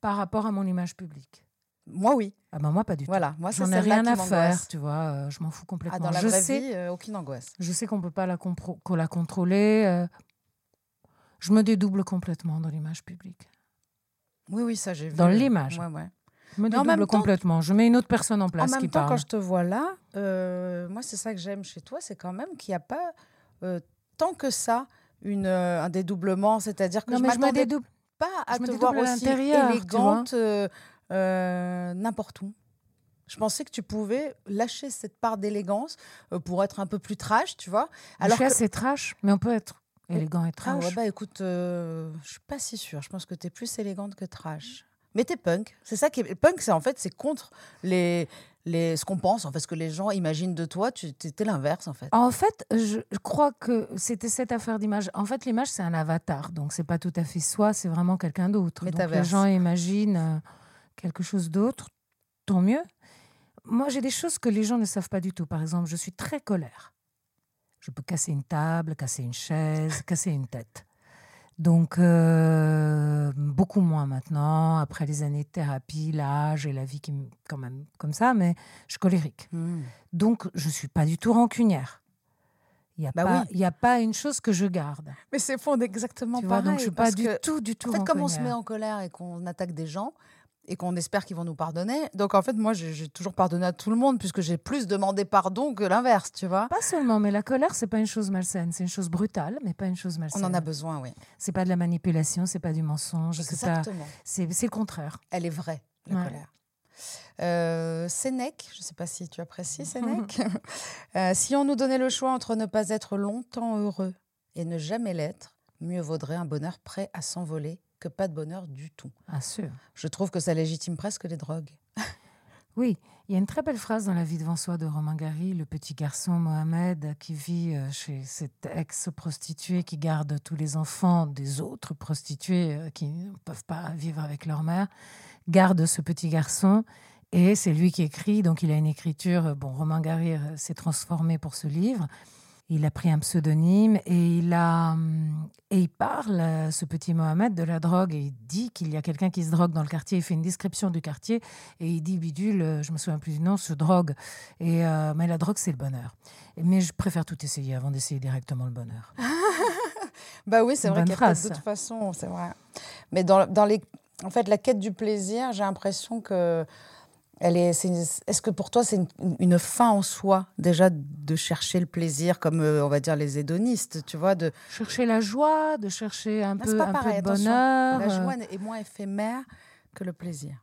par rapport à mon image publique. Moi, oui. Ah ben moi, pas du Voilà. Moi, tout. J'en ai rien à faire, tu vois. euh, je m'en fous complètement. Ah, dans la je vraie sais, vie, euh, aucune angoisse. je sais qu'on peut pas la, compro- qu'on la contrôler. euh, je me dédouble complètement dans l'image publique. Oui, oui, ça j'ai vu. Dans l'image. Ouais, ouais. Je me Mais dédouble temps- complètement. Je mets une autre personne en place en qui même temps, parle. quand je te vois là, euh, moi, c'est ça que j'aime chez toi, c'est quand même qu'il n'y a pas tant que ça une, un dédoublement. C'est-à-dire que Non, je mais je me dédouble. pas à je te voir aussi élégante euh, euh, n'importe où. Je pensais que tu pouvais lâcher cette part d'élégance euh, pour être un peu plus trash, tu vois. je suis que- assez trash, mais on peut être élégant et Ah trash. ouais, bah écoute, euh, je suis pas si sûre. Je pense que tu es plus élégante que trash. Mais t'es punk. C'est ça qui est punk, c'est en fait c'est contre les les ce qu'on pense en fait ce que les gens imaginent de toi. Tu es l'inverse en fait. En fait, je, je crois que c'était cette affaire d'image. En fait, l'image, c'est un avatar. Donc, c'est pas tout à fait soi, c'est vraiment quelqu'un d'autre. Donc, les gens imaginent euh, quelque chose d'autre. Tant mieux. Moi, j'ai des choses que les gens ne savent pas du tout. Par exemple, je suis très colère. Je peux casser une table, casser une chaise, casser une tête. Donc, euh, beaucoup moins maintenant, après les années de thérapie, l'âge et la vie qui quand même comme ça, mais je suis colérique. Hmm. Donc, je suis pas du tout rancunière. Il n'y a, Bah pas- oui. a pas une chose que je garde. Mais c'est fond exactement Tu vois, pareil. donc je suis pas du tout, du tout En fait, comme on se met en colère et qu'on attaque des gens et qu'on espère qu'ils vont nous pardonner, donc en fait moi j'ai toujours pardonné à tout le monde puisque j'ai plus demandé pardon que l'inverse, tu vois. Pas seulement, mais la colère, c'est pas une chose malsaine. C'est une chose brutale, mais pas une chose malsaine. On en a besoin, oui. C'est pas de la manipulation, c'est pas du mensonge, c'est pas. C'est c'est le contraire. Elle est vraie, la Ouais. colère. Euh, Sénèque, je ne sais pas si tu apprécies Sénèque. [LAUGHS] Euh, si on nous donnait le choix entre ne pas être longtemps heureux et ne jamais l'être, mieux vaudrait un bonheur prêt à s'envoler que pas de bonheur du tout. Bien sûr. Je trouve que ça légitime presque les drogues. [LAUGHS] Oui, il y a une très belle phrase dans La vie devant soi de Romain Gary, le petit garçon Mohamed qui vit euh, chez cette ex-prostituée qui garde tous les enfants des autres prostituées euh, qui ne peuvent pas vivre avec leur mère, garde ce petit garçon et c'est lui qui écrit, donc il a une écriture, bon, Romain Gary euh, s'est transformé pour ce livre, il a pris un pseudonyme et il, a, hum, et il parle, euh, ce petit Mohamed, de la drogue. Et il dit qu'il y a quelqu'un qui se drogue dans le quartier. Il fait une description du quartier et il dit Bidule, euh, je me souviens plus du nom, se drogue. Et, euh, mais la drogue, c'est le bonheur. Mais je préfère tout essayer avant d'essayer directement le bonheur. [LAUGHS] bah oui, c'est vrai qu'il y a pas phrase, d'autre ça. façon, c'est vrai. Mais dans, dans les, en fait, la quête du plaisir, j'ai l'impression que elle est. Est-ce que pour toi, c'est une, une fin en soi déjà de chercher le plaisir, comme euh, on va dire les hédonistes, tu vois, de Chercher la joie, de chercher un peu, un peu pareil, de attention. bonheur. la euh, joie est moins éphémère que le plaisir.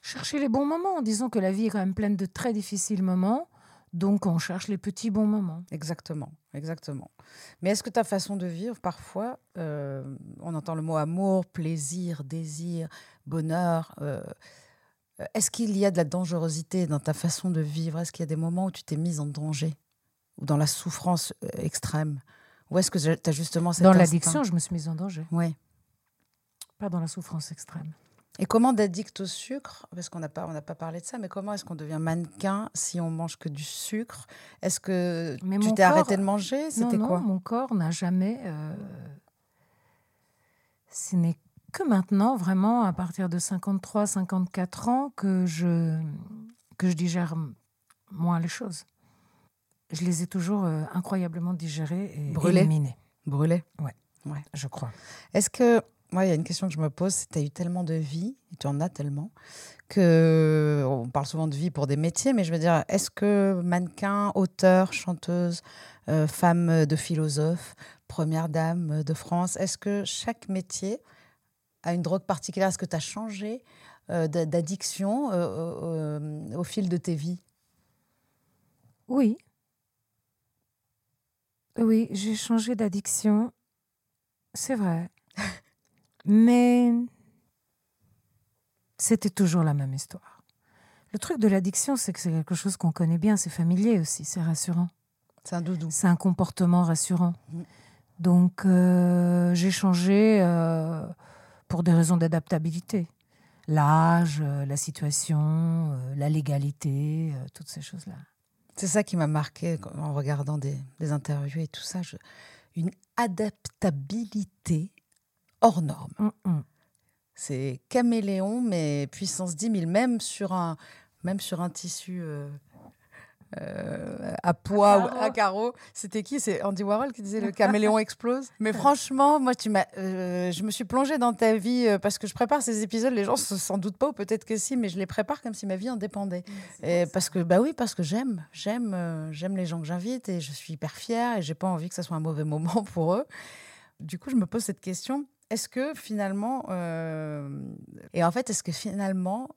chercher les bons moments. Disons que la vie est quand même pleine de très difficiles moments. Donc on cherche les petits bons moments. Exactement, exactement. Mais est-ce que ta façon de vivre, parfois, euh, on entend le mot amour, plaisir, désir, bonheur. euh, est-ce qu'il y a de la dangerosité dans ta façon de vivre? Est-ce qu'il y a des moments où tu t'es mise en danger ou dans la souffrance euh, extrême? Ou est-ce que tu as justement cet Dans l'addiction, je me suis mise en danger. Oui. Pas dans la souffrance extrême. Et comment d'addict au sucre? Parce qu'on n'a pas, on pas parlé de ça, mais comment est-ce qu'on devient mannequin si on mange que du sucre? Est-ce que Mais tu t'es corps- arrêté de manger? Non, C'était non, quoi? mon corps n'a jamais. euh, Ce n'est que maintenant, vraiment, à partir de 53, 54 ans, que je, que je digère moins les choses. Je les ai toujours euh, incroyablement digérées et Brûlées. éliminées, Brûlé je crois. Est-ce que, moi, il y a une question que je me pose, c'est tu as eu tellement de vie, et tu en as tellement, que on parle souvent de vie pour des métiers, mais je veux dire, est-ce que mannequin, auteur, chanteuse, euh, femme de philosophe, première dame de France, est-ce que chaque métier a une drogue particulière? Est-ce que tu as changé euh, d'a- d'addiction euh, euh, au fil de tes vies? Oui. Oui, j'ai changé d'addiction. C'est vrai. [LAUGHS] Mais c'était toujours la même histoire. Le truc de l'addiction, c'est que c'est quelque chose qu'on connaît bien, c'est familier aussi, c'est rassurant. C'est un doudou. C'est un comportement rassurant. Mm. Donc, euh, j'ai changé pour des raisons d'adaptabilité. L'âge, euh, la situation, euh, la légalité, euh, toutes ces choses-là. C'est ça qui m'a marqué en regardant des, des interviews et tout ça. je- une adaptabilité hors norme. Mm, mm. C'est caméléon, mais puissance 10 000, même sur un, même sur un tissu euh, euh, à poids ou à carreaux. C'était qui? C'est Andy Warhol qui disait le [LAUGHS] caméléon explose. Mais franchement, moi, tu m'as, euh, je me suis plongée dans ta vie euh, parce que je prépare ces épisodes. Les gens se- s'en doutent pas, ou peut-être que si, mais je les prépare comme si ma vie en dépendait. Et parce que bah oui, parce que j'aime, j'aime, j'aime les gens que j'invite et je suis hyper fière et j'ai pas envie que ça soit un mauvais moment [LAUGHS] pour eux. Du coup, je me pose cette question est-ce que finalement, et en fait, est-ce que finalement,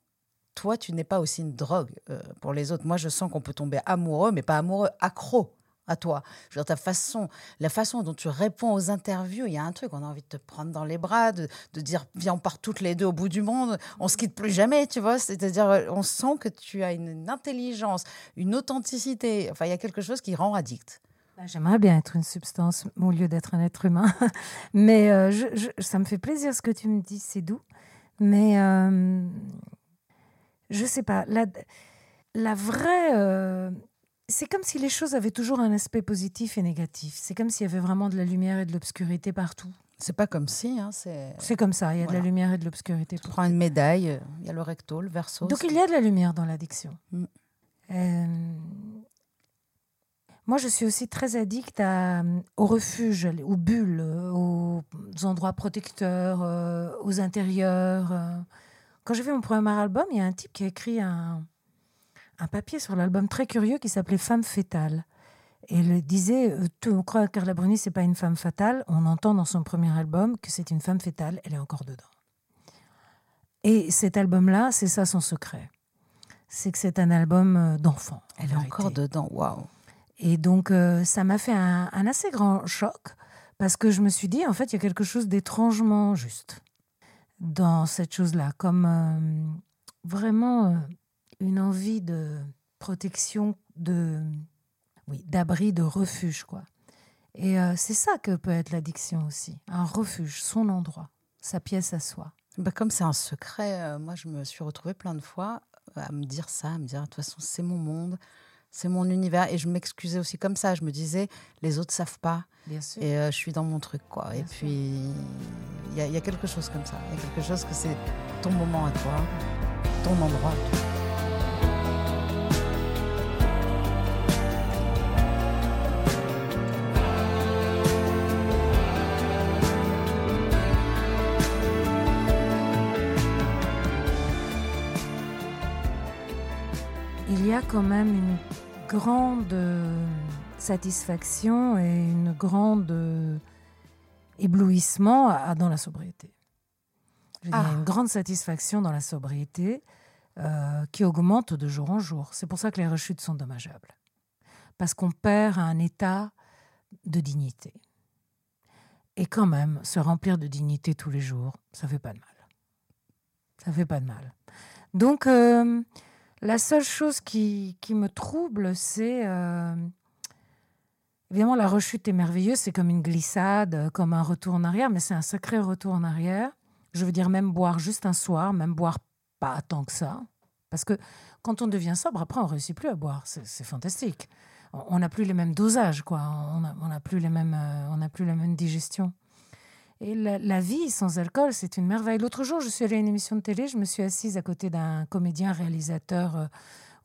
toi, tu n'es pas aussi une drogue euh, pour les autres Moi, je sens qu'on peut tomber amoureux, mais pas amoureux, accro à toi. Je veux dire, ta façon, la façon dont tu réponds aux interviews, il y a un truc, on a envie de te prendre dans les bras, de, dire, viens, on part toutes les deux au bout du monde, on se quitte plus jamais, tu vois. C'est-à-dire, on sent que tu as une, intelligence, une authenticité. Enfin, il y a quelque chose qui rend addict. Bah, J'aimerais bien être une substance au lieu d'être un être humain. [LAUGHS] Mais euh, ça me fait plaisir ce que tu me dis, c'est doux. Mais euh, je sais pas, la, la vraie. euh, c'est comme si les choses avaient toujours un aspect positif et négatif. C'est comme s'il y avait vraiment de la lumière et de l'obscurité partout. C'est pas comme si, hein, c'est. C'est comme ça, il y a de la lumière et de l'obscurité Tu prends une médaille, euh, il y a le recto, le verso. Donc il y a de la lumière dans l'addiction. Mm. Euh, moi, je suis aussi très addict à, aux refuges, aux bulles, aux endroits protecteurs, aux intérieurs. Quand j'ai fait mon premier album, il y a un type qui a écrit un, un papier sur l'album très curieux qui s'appelait Femme fétale. Et il disait, euh, tout, on croit que Carla Bruni, c'est pas une femme fatale. On entend dans son premier album que c'est une femme fétale. Elle est encore dedans. Et cet album-là, c'est ça son secret. C'est que c'est un album euh, d'enfant. Elle est encore dedans, waouh. Et donc, euh, ça m'a fait un, assez grand choc parce que je me suis dit, en fait, il y a quelque chose d'étrangement juste dans cette chose-là, comme euh, vraiment une envie de protection, de oui, d'abri, de refuge, quoi. Et c'est ça que peut être l'addiction aussi, un refuge, son endroit, sa pièce à soi. Bah comme c'est un secret, moi je me suis retrouvée plein de fois à me dire ça, à me dire de toute façon c'est mon monde, c'est mon univers. Et je m'excusais aussi comme ça. Je me disais, les autres savent pas. Bien sûr. Et euh, je suis dans mon truc, quoi. et puis, il y, y, a quelque chose comme ça. Il y a quelque chose que c'est ton moment à toi, ton endroit à toi. il y a quand même une grande euh, satisfaction et une grande euh, éblouissement dans la sobriété. Il y a une grande satisfaction dans la sobriété euh, qui augmente de jour en jour. C'est pour ça que les rechutes sont dommageables. Parce qu'on perd un état de dignité. Et quand même, se remplir de dignité tous les jours, ça fait pas de mal. Ça fait pas de mal. Donc, la seule chose qui, me trouble, c'est... Euh, évidemment, la rechute est merveilleuse, c'est comme une glissade, comme un retour en arrière, mais c'est un sacré retour en arrière. Je veux dire, même boire juste un soir, même boire pas tant que ça. Parce que quand on devient sobre, après, on réussit plus à boire. C'est fantastique. On n'a plus les mêmes dosages, quoi. On n'a plus, euh, on plus la même digestion. Et la, vie sans alcool, c'est une merveille. L'autre jour, je suis allée à une émission de télé, je me suis assise à côté d'un comédien, réalisateur, euh,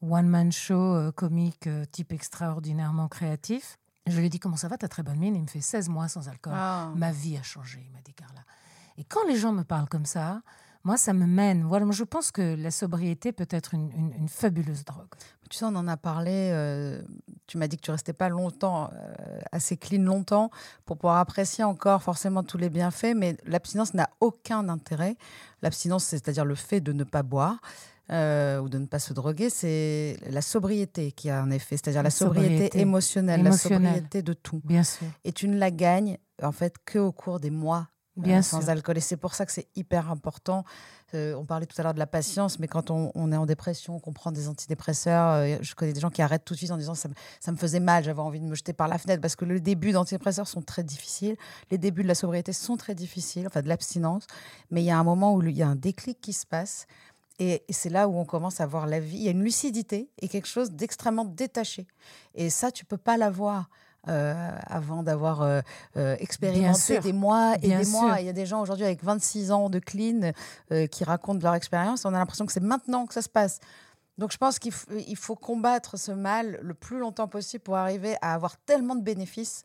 one-man show, euh, comique, euh, type extraordinairement créatif. Je lui ai dit Comment ça va Ta très bonne mine? Il me fait 16 mois sans alcool. Ah. Ma vie a changé, il m'a dit Carla. Et quand les gens me parlent comme ça, moi, ça me mène. Voilà, je pense que la sobriété peut être une, fabuleuse drogue. Tu sais, on en a parlé. Euh, tu m'as dit que tu restais pas longtemps, euh, assez clean longtemps, pour pouvoir apprécier encore forcément tous les bienfaits. Mais l'abstinence n'a aucun intérêt. L'abstinence, c'est-à-dire le fait de ne pas boire. Euh, ou de ne pas se droguer, c'est la sobriété qui a un effet, c'est-à-dire la, sobriété, émotionnelle, la sobriété de tout. Bien sûr. Et tu ne la gagnes en fait que au cours des mois Bien sans alcool. Et c'est pour ça que c'est hyper important. Euh, on parlait tout à l'heure de la patience, mais quand on, est en dépression, qu'on prend des antidépresseurs, euh, je connais des gens qui arrêtent tout de suite en disant ça, ça me faisait mal, j'avais envie de me jeter par la fenêtre parce que le début d'antidépresseurs sont très difficiles, les débuts de la sobriété sont très difficiles, enfin de l'abstinence, mais il y a un moment où il y a un déclic qui se passe. Et c'est là où on commence à voir la vie. Il y a une lucidité et quelque chose d'extrêmement détaché. Et ça, tu peux pas l'avoir euh, avant d'avoir euh, euh, expérimenté des mois et des mois. Il y a des gens aujourd'hui avec 26 ans de clean qui racontent leur expérience. On a l'impression que c'est maintenant que ça se passe. Donc je pense qu'il faut combattre ce mal le plus longtemps possible pour arriver à avoir tellement de bénéfices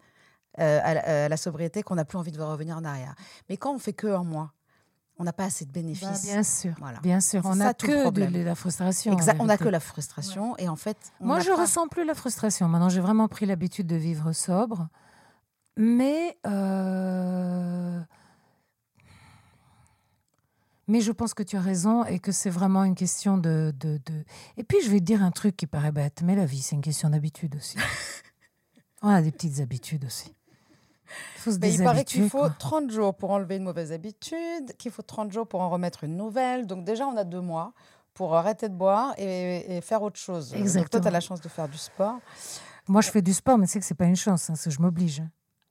à, la sobriété qu'on n'a plus envie de revenir en arrière. Mais quand on fait que un mois, on n'a pas assez de bénéfices. Bah, bien sûr, voilà. bien sûr. On n'a que de, la frustration. on n'a que la frustration. Et en fait, moi, je ne ressens plus la frustration. Maintenant, j'ai vraiment pris l'habitude de vivre sobre. Mais, euh, mais je pense que tu as raison et que c'est vraiment une question de, de, de, Et puis, je vais te dire un truc qui paraît bête, mais la vie, c'est une question d'habitude aussi. [LAUGHS] on a des petites habitudes aussi il paraît qu'il faut 30 jours pour enlever une mauvaise habitude, qu'il faut 30 jours pour en remettre une nouvelle. Donc déjà, on a deux mois pour arrêter de boire et, faire autre chose. Exactement. Donc toi, tu as la chance de faire du sport. Moi, je fais du sport, mais c'est que c'est pas une chance, hein, je m'oblige.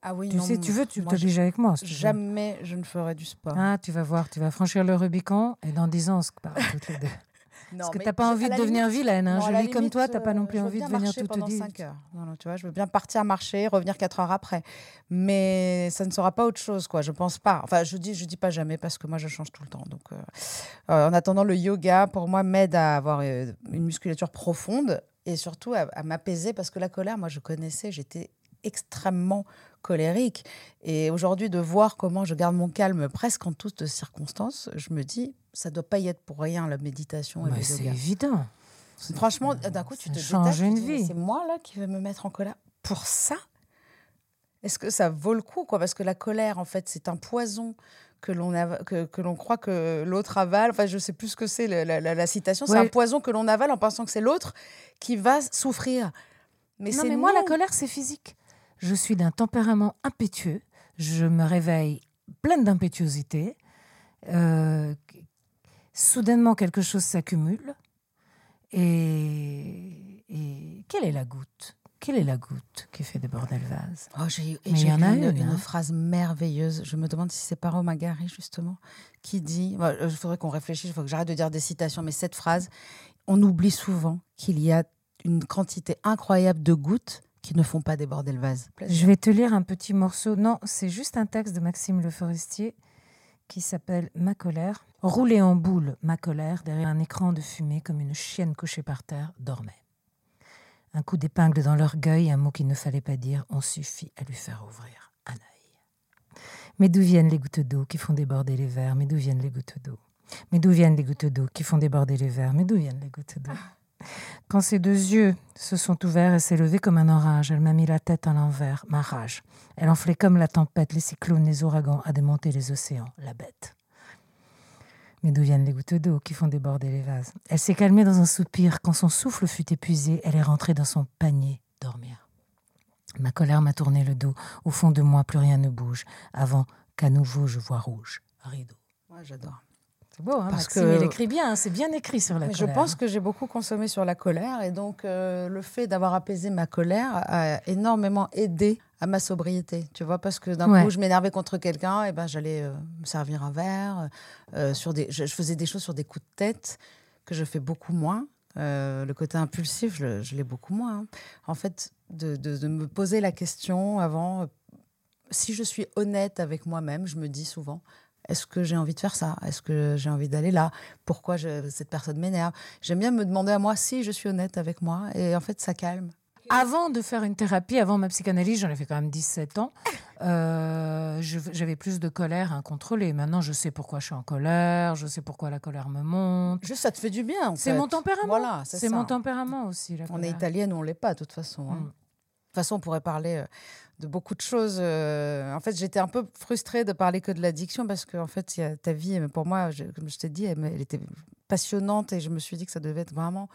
Ah oui, tu sais, tu veux, tu t'obliges avec moi. jamais je ne ferai du sport. Ah, tu vas voir, tu vas franchir le Rubicon et dans 10 ans, on se parle toutes les deux. [LAUGHS] Parce que tu n'as pas envie de devenir vilaine. Hein. je vis comme toi, tu n'as pas non plus envie de venir tout te dire. 5 heures. Non, non, tu vois, je veux bien partir marcher, revenir 4 heures après. Mais ça ne sera pas autre chose, quoi. Je pense pas. Enfin, je dis, je dis pas jamais parce que moi, je change tout le temps. Donc, euh, euh, en attendant, le yoga, pour moi, m'aide à avoir euh, une musculature profonde et surtout à m'apaiser parce que la colère, moi, je connaissais, j'étais extrêmement colérique. Et aujourd'hui, de voir comment je garde mon calme presque en toutes circonstances, je me dis, ça doit pas y être pour rien la méditation et le C'est évident. Franchement, d'un coup, tu te changes une vie. C'est moi là qui vais me mettre en colère pour ça? Est-ce que ça vaut le coup quoi? Parce que la colère, en fait, c'est un poison que l'on que, que l'on croit que l'autre avale. Enfin, je sais plus ce que c'est la, la, citation. C'est un poison que l'on avale en pensant que c'est l'autre qui va souffrir. Mais non, mais moi, la colère, c'est physique. Je suis d'un tempérament impétueux. Je me réveille pleine d'impétuosité. Euh, soudainement, quelque chose s'accumule. Et, et quelle est la goutte? Quelle est la goutte qui fait déborder le vase oh, J'ai il y en a une, une, hein. phrase merveilleuse. Je me demande si c'est pas Romagari, justement, qui dit il faudrait qu'on réfléchisse, il faut que j'arrête de dire des citations, mais cette phrase, on oublie souvent qu'il y a une quantité incroyable de gouttes qui ne font pas déborder le vase. Je vais te lire un petit morceau. Non, c'est juste un texte de Maxime Le Forestier qui s'appelle Ma colère. Roulée en boule, ma colère, derrière un écran de fumée comme une chienne couchée par terre, dormait. Un coup d'épingle dans l'orgueil, un mot qu'il ne fallait pas dire, on suffit à lui faire ouvrir un œil. Mais d'où viennent les gouttes d'eau qui font déborder les verres? Mais d'où viennent les gouttes d'eau? Mais d'où viennent les gouttes d'eau qui font déborder les verres? Mais d'où viennent les gouttes d'eau? Quand ses deux yeux se sont ouverts et s'est levée comme un orage, elle m'a mis la tête à l'envers, ma rage. Elle enflait comme la tempête, les cyclones, les ouragans, à démonter les océans, la bête. Mais d'où viennent les gouttes d'eau qui font déborder les vases? Elle s'est calmée dans un soupir. Quand son souffle fut épuisé, elle est rentrée dans son panier dormir. Ma colère m'a tourné le dos. Au fond de moi, plus rien ne bouge. Avant qu'à nouveau je vois rouge. Rideau. Moi, j'adore. C'est beau, hein, parce Maxime, que... il écrit bien, hein, c'est bien écrit sur la colère. Je pense que j'ai beaucoup consommé sur la colère et donc euh, le fait d'avoir apaisé ma colère a énormément aidé à ma sobriété, tu vois, parce que d'un coup, je m'énervais contre quelqu'un, et ben j'allais euh, me servir un verre, euh, sur des, je, faisais des choses sur des coups de tête que je fais beaucoup moins. le côté impulsif, je, l'ai beaucoup moins. Hein. En fait, de, de, me poser la question avant, si je suis honnête avec moi-même, je me dis souvent, est-ce que j'ai envie de faire ça? Est-ce que j'ai envie d'aller là? Pourquoi cette personne m'énerve? J'aime bien me demander à moi si je suis honnête avec moi. Et en fait, ça calme. Avant de faire une thérapie, avant ma psychanalyse, j'en ai fait quand même 17 ans, euh, j'avais plus de colère incontrôlée. Maintenant, je sais pourquoi je suis en colère, je sais pourquoi la colère me monte. Juste, ça te fait du bien. C'est mon tempérament. Voilà, c'est mon tempérament aussi. on est italienne ou on l'est pas, de toute façon. Hein. Mm. De toute façon, on pourrait parler euh, de beaucoup de choses. Euh, en fait, j'étais un peu frustrée de parler que de l'addiction parce que, en fait, y a ta vie, pour moi, comme je t'ai dit, elle, était passionnante et je me suis dit que ça devait être vraiment.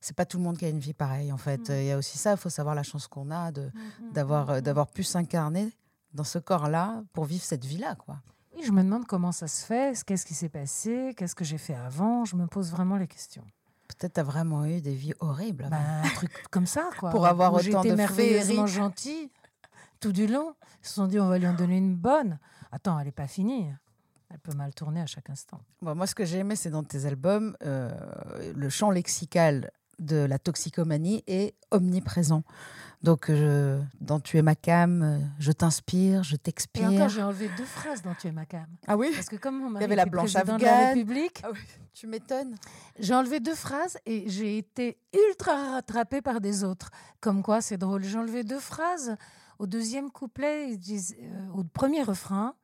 C'est pas tout le monde qui a une vie pareille, en fait. Mm. Il y a aussi ça, il faut savoir la chance qu'on a de, mm, mm, d'avoir, d'avoir pu s'incarner dans ce corps-là pour vivre cette vie-là, quoi. Oui, je me demande comment ça se fait, qu'est-ce qui s'est passé, qu'est-ce que j'ai fait avant. Je me pose vraiment les questions. Peut-être as vraiment eu des vies horribles. Bah, un truc comme ça, quoi. [LAUGHS] Pour avoir autant de merveilleusement gentil tout du long. Ils se sont dit, on va lui en donner une bonne. Attends, elle n'est pas finie. Elle peut mal tourner à chaque instant. moi, ce que j'ai aimé, c'est dans tes albums, euh, le champ lexical de la toxicomanie est omniprésent. Donc, dans Tu es ma cam, je t'inspire, je t'expire. Et encore, j'ai enlevé deux phrases dans Tu es ma cam. Ah oui? Parce que comme mon mari Il y avait la blanche afghane. de la République, ah tu m'étonnes. J'ai enlevé deux phrases et j'ai été ultra rattrapée par des autres. Comme quoi, c'est drôle. J'ai enlevé deux phrases au deuxième couplet, euh, au premier refrain,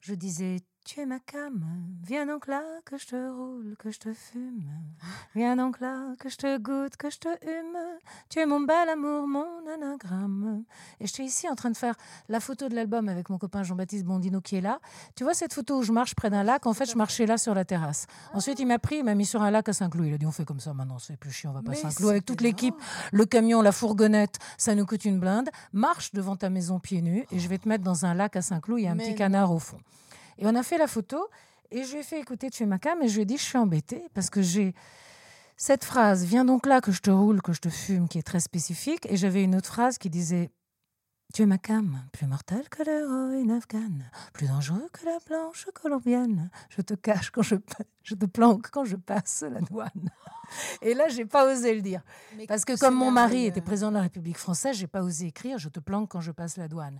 je disais tu es ma cam, viens donc là que je te roule, que je te fume. Viens donc là que je te goûte, que je te hume. Tu es mon bel amour, mon anagramme. Et je suis ici en train de faire la photo de l'album avec mon copain Jean-Baptiste Bondino qui est là. Tu vois cette photo où je marche près d'un lac? En fait, je marchais là sur la terrasse. Ensuite, il m'a pris, il m'a mis sur un lac à Saint-Cloud. Il a dit on fait comme ça maintenant, c'est plus chiant, on va pas à Saint-Cloud avec toute l'équipe, le camion, la fourgonnette, ça nous coûte une blinde. Marche devant ta maison pieds nus et je vais te mettre dans un lac à Saint-Cloud. Il y a un petit canard au fond. Et on a fait la photo et je lui ai fait écouter Tu es ma cam et je lui ai dit Je suis embêtée parce que j'ai cette phrase Viens donc là que je te roule, que je te fume, qui est très spécifique. Et j'avais une autre phrase qui disait tu es ma cam, plus mortelle que l'héroïne afghane, plus dangereux que la blanche colombienne. Je te cache quand je, je te planque quand je passe la douane. [LAUGHS] Et là, j'ai pas osé le dire. Parce que comme mon mari était président de la République française, j'ai pas osé écrire Je te planque quand je passe la douane.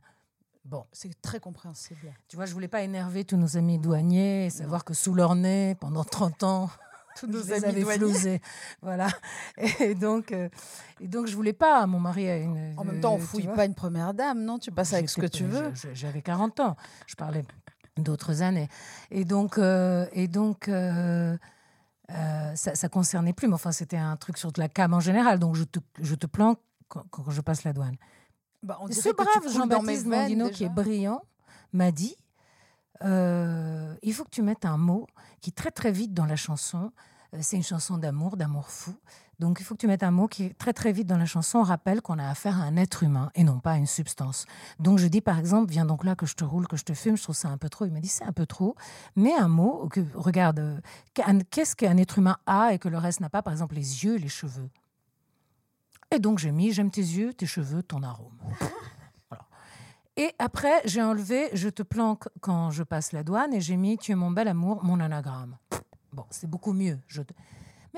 Bon, c'est très compréhensible. Tu vois, je voulais pas énerver tous nos amis douaniers et savoir que sous leur nez, pendant 30 ans, [LAUGHS] tous nos amis douaniers. Voilà. Et donc, euh, et donc, je voulais pas. Mon mari a une. En même temps, on fouille pas une première dame, non? Tu passes avec ce que tu veux. J'avais 40 ans. Je parlais d'autres années. Et donc, euh, et donc. Euh, ça, ça concernait plus, mais enfin, c'était un truc sur de la cam en général. Donc, je te, je te planque quand, quand je passe la douane. Bah, ce brave Jean-Baptiste Mondino, qui est brillant, m'a dit euh, il faut que tu mettes un mot qui très très vite dans la chanson. euh, c'est une chanson d'amour, d'amour fou. Donc il faut que tu mettes un mot qui très très vite dans la chanson rappelle qu'on a affaire à un être humain et non pas à une substance. Donc je dis par exemple, viens donc là que je te roule, que je te fume, je trouve ça un peu trop. Il m'a dit c'est un peu trop. Mais un mot que regarde, euh, qu'est-ce qu'un être humain a et que le reste n'a pas, par exemple les yeux, les cheveux? Et donc j'ai mis j'aime tes yeux, tes cheveux, ton arôme. Et après, j'ai enlevé Je te planque quand je passe la douane et j'ai mis Tu es mon bel amour, mon anagramme. Bon, c'est beaucoup mieux. Je te-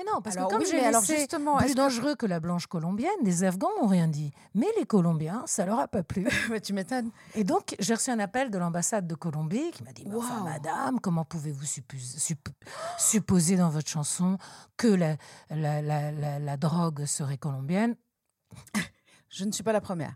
Mais non, parce Alors que comme oui, j'ai alors justement, plus que- dangereux que la blanche colombienne, les Afghans n'ont rien dit. Mais les Colombiens, ça leur a pas plu. Ouais, [LAUGHS] tu m'étonnes. Et donc, j'ai reçu un appel de l'ambassade de Colombie qui m'a dit enfin, madame, comment pouvez-vous suppos- supp- supposer dans votre chanson que la, la, la, la- la drogue serait colombienne? [LAUGHS] Je ne suis pas la première.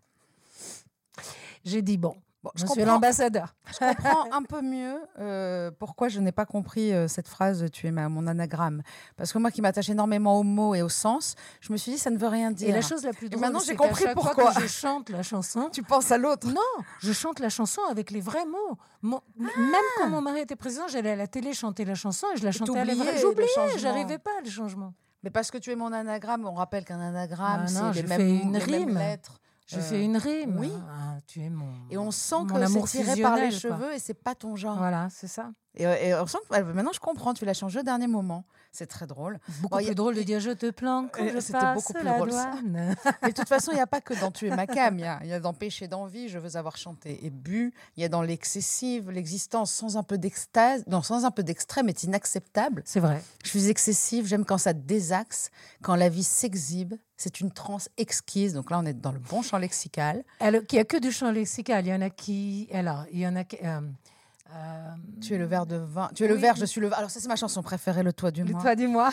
J'ai dit Bon, Bon, je, suis l'ambassadeur. Je comprends [LAUGHS] un peu mieux euh, pourquoi je n'ai pas compris euh, cette phrase tu es ma, mon anagramme. Parce que moi qui m'attache énormément aux mots et au sens, je me suis dit ça ne veut rien dire. Et la chose la plus drôle, maintenant, j'ai compris pourquoi. fois que je chante la chanson, [LAUGHS] tu penses à l'autre. Non, je chante la chanson avec les vrais mots. Mon- Même quand mon mari était président, j'allais à la télé chanter la chanson et je la chantais à vrais. le J'oubliais, j'arrivais pas à le changement. Mais parce que tu es mon anagramme, on rappelle qu'un anagramme, Ah c'est les mêmes, une les mêmes lettres. Je Euh, fais une rime. oui. Ah, tu es mon. Et on sent mon que c'est tiré par les quoi. cheveux et c'est pas ton genre. Voilà, c'est ça. Et, euh, et on sent que maintenant je comprends, tu l'as changé au dernier moment. C'est très drôle. Beaucoup Bon, a- plus drôle de dire je te planque quand Euh, je c'était passe beaucoup plus la drôle, ça. douane. [LAUGHS] Mais de toute façon, il n'y a pas que dans Tu es ma cam. Il y a, il y a dans Péché d'envie, Je veux avoir chanté et bu. Il y a dans l'excessive, l'existence sans un peu d'extase. Non, sans un peu d'extrême est inacceptable. C'est vrai. Je suis excessive, j'aime quand ça désaxe, quand la vie s'exhibe. C'est une transe exquise. Donc là, on est dans le bon champ lexical. Alors, il n'y a que du champ lexical. Il y en a qui. Alors, il y en a qui. euh, euh, Tu es le verre de vin. Tu es le verre, je suis le vin. Alors ça, c'est ma chanson préférée, Le Toit du le Mois. toi, dis-moi.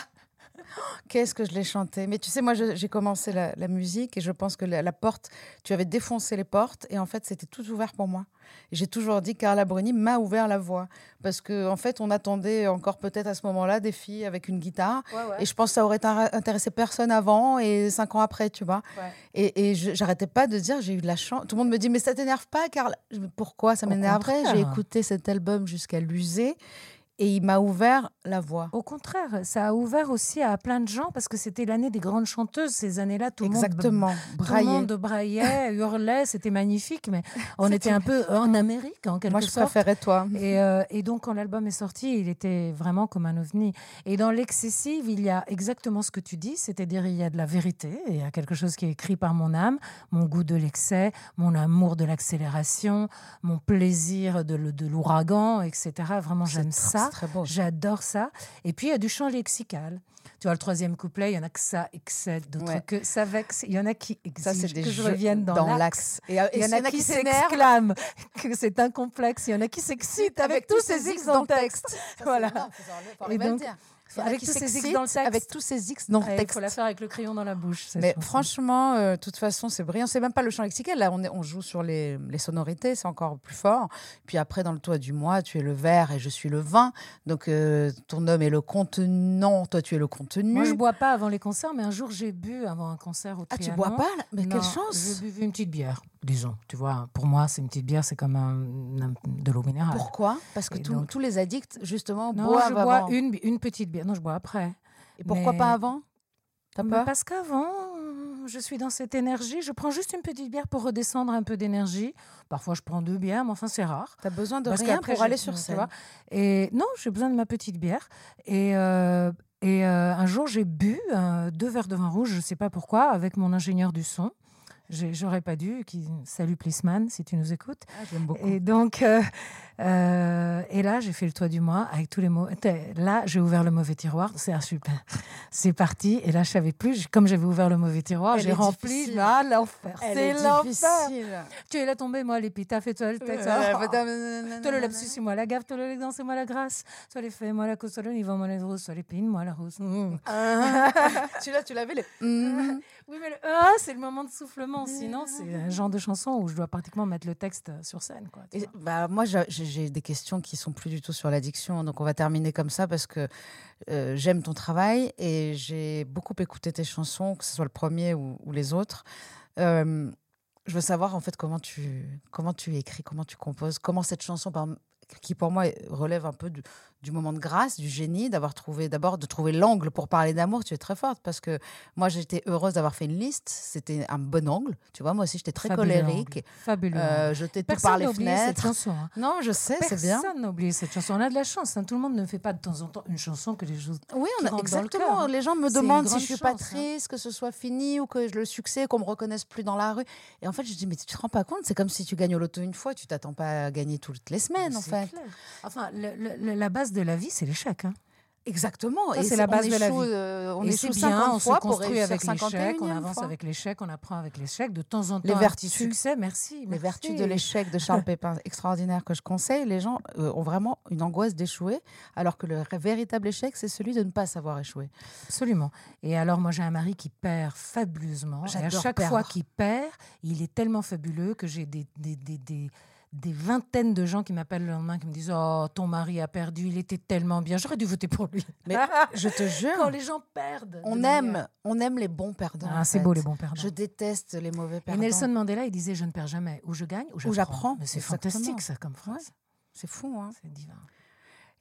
Qu'est-ce que je l'ai chanté? Mais tu sais, moi, j'ai commencé la, la musique et je pense que la, la porte, tu avais défoncé les portes et en fait, c'était tout ouvert pour moi. J'ai toujours dit, Carla Bruni m'a ouvert la voie parce que en fait, on attendait encore peut-être à ce moment-là des filles avec une guitare. Et je pense que ça aurait intéressé personne avant et cinq ans après, tu vois. Ouais. Et, et j'arrêtais pas de dire, j'ai eu de la chance. Tout le monde me dit, mais ça t'énerve pas, Carla? Pourquoi? Ça m'énerverait J'ai écouté cet album jusqu'à l'user et il m'a ouvert la voie. Au contraire, ça a ouvert aussi à plein de gens parce que c'était l'année des grandes chanteuses. Ces années-là, tout le monde Exactement. Tout le monde braillait, [LAUGHS] hurlait, c'était magnifique, mais on était un peu en Amérique en quelque Moi, je sorte. préférais toi. Et, euh, et donc, quand l'album est sorti, il était vraiment comme un ovni. Et dans l'excessive, il y a exactement ce que tu dis, c'est-à-dire il y a de la vérité, il y a quelque chose qui est écrit par mon âme, mon goût de l'excès, mon amour de l'accélération, mon plaisir de, l'ouragan, etc. Vraiment, j'aime ça. c'est très beau. J'adore ça. Et puis, il y a du chant lexical. Tu vois, le troisième couplet, il y en a que ça excède, d'autres Ouais. que ça vexe. Il y en a qui Ça, exigent c'est des que je revienne dans, l'axe. l'axe. Et, euh, et Il y en a qui s'exclament [LAUGHS] que c'est un complexe. Il y en a qui s'excitent avec, tous ces x dans le texte. Voilà. Et donc, avec tous ces X dans le texte. Avec tous ces X dans le Il texte. faut la faire avec le crayon dans la bouche. Mais chanson. franchement, euh, de toute façon, c'est brillant. C'est même pas le champ lexical. Là, on, est- on joue sur les, les sonorités, c'est encore plus fort. Puis après, dans le toit du mois, tu es le verre et je suis le vin. Donc, euh, ton homme est le contenant, toi, tu es le contenu. Moi, je bois pas avant les concerts, mais un jour, j'ai bu avant un concert au ah, tu bois pas là? Mais Non, quelle chance J'ai bu une petite bière, disons. Tu vois, pour moi, c'est une petite bière, c'est comme un, un- de l'eau minérale. Pourquoi? Parce que tous- donc- tous les addicts, justement, Non, boivent je bois avant. une, une petite bière. Non, je bois après. Et pourquoi mais- pas avant? T'as peur? Parce qu'avant, je suis dans cette énergie. Je prends juste une petite bière pour redescendre un peu d'énergie. Parfois, je prends deux bières, mais enfin, c'est rare. T'as besoin de Parce rien pour aller sur tu scène. vois. Et non, j'ai besoin de ma petite bière. Et, euh, et euh, un jour, j'ai bu euh, deux verres de vin rouge, je ne sais pas pourquoi, avec mon ingénieur du son. J'aurais pas dû. Qui... Salut Plisman, si tu nous écoutes. Ah, J'aime beaucoup. Et donc, euh, euh, et là, j'ai fait le toit du mois avec tous les mots. Là, j'ai ouvert le mauvais tiroir. C'est un super. C'est parti. Et là, je savais plus. Comme j'avais ouvert le mauvais tiroir, j'ai rempli. Ah, l'enfer. C'est est l'enfer. Tu es là tombé, moi, l'épitaphe et toi le Ah. madame- [LAUGHS] Toi le lapsus, c'est moi la gaffe, toi l'élégance, c'est moi la grâce. Toi les faits, moi la cause, toi le niveau, moi les roses, toi les pines, moi la rose. [LAUGHS] [LAUGHS] Mmh. Celui-là, tu l'avais les. Mhm. Oui, mais le ah, c'est le moment de soufflement. Sinon, c'est un genre de chanson où je dois pratiquement mettre le texte sur scène. Quoi, Et, bah, moi, j'ai- des questions qui sont plus du tout sur l'addiction. Donc, on va terminer comme ça parce que euh, j'aime ton travail et j'ai beaucoup écouté tes chansons, que ce soit le premier ou, ou les autres. Euh, je veux savoir, en fait, comment tu, comment tu écris, comment tu composes, comment cette chanson, qui pour moi relève un peu du, du moment de grâce, du génie, d'avoir trouvé d'abord de trouver l'angle pour parler d'amour. Tu es très forte parce que moi j'étais heureuse d'avoir fait une liste. C'était un bon angle. Tu vois, moi aussi j'étais très Fabuleux colérique. angle. Fabuleux. Euh, jetais tout Personne par les cette fenêtres. chanson. hein. Non, je sais, c'est bien. Personne n'a oublié cette chanson. On a de la chance. hein. Tout le monde ne fait pas de temps en temps une chanson que les choses. Oui, on a, le exactement. cœur. Les gens me demandent si je suis pas chance, hein. triste, que ce soit fini ou que le succès, qu'on me reconnaisse plus dans la rue. Et en fait, je dis mais tu te rends pas compte? C'est comme si tu gagnes au loto une fois, tu t'attends pas à gagner toutes les semaines, en fait. clair. Enfin, le- le- le- la base de la vie, c'est l'échec. hein. Exactement. Ça, et c'est la base de la vie. euh, on Et échoue c'est bien, 50 on se fois pour construit avec l'échec, on 51e avance fois. avec l'échec, on apprend avec l'échec. De temps en temps, Les un vertus. petit succès. Merci. Les merci. vertus de l'échec de Charles [LAUGHS] Pépin, extraordinaire que je conseille, les gens euh, ont vraiment une angoisse d'échouer, alors que le véritable échec, c'est celui de ne pas savoir échouer. Absolument. Et alors, moi, j'ai un mari qui perd fabuleusement. Et à chaque perdre. fois qu'il perd, il est tellement fabuleux que j'ai des, des, des, des, des vingtaines de gens qui m'appellent le lendemain qui me disent Oh, ton mari a perdu, il était tellement bien. J'aurais dû voter pour lui. Mais [LAUGHS] je te jure, Quand les gens perdent. de on manière- aime, on aime les bons perdants. Ah, c'est beau, les bons perdants. Je déteste les mauvais Et perdants. Nelson Mandela, il disait Je ne perds jamais. Ou je gagne, ou j'apprends. c'est fantastique, ça, comme phrase. C'est fou, hein C'est divin.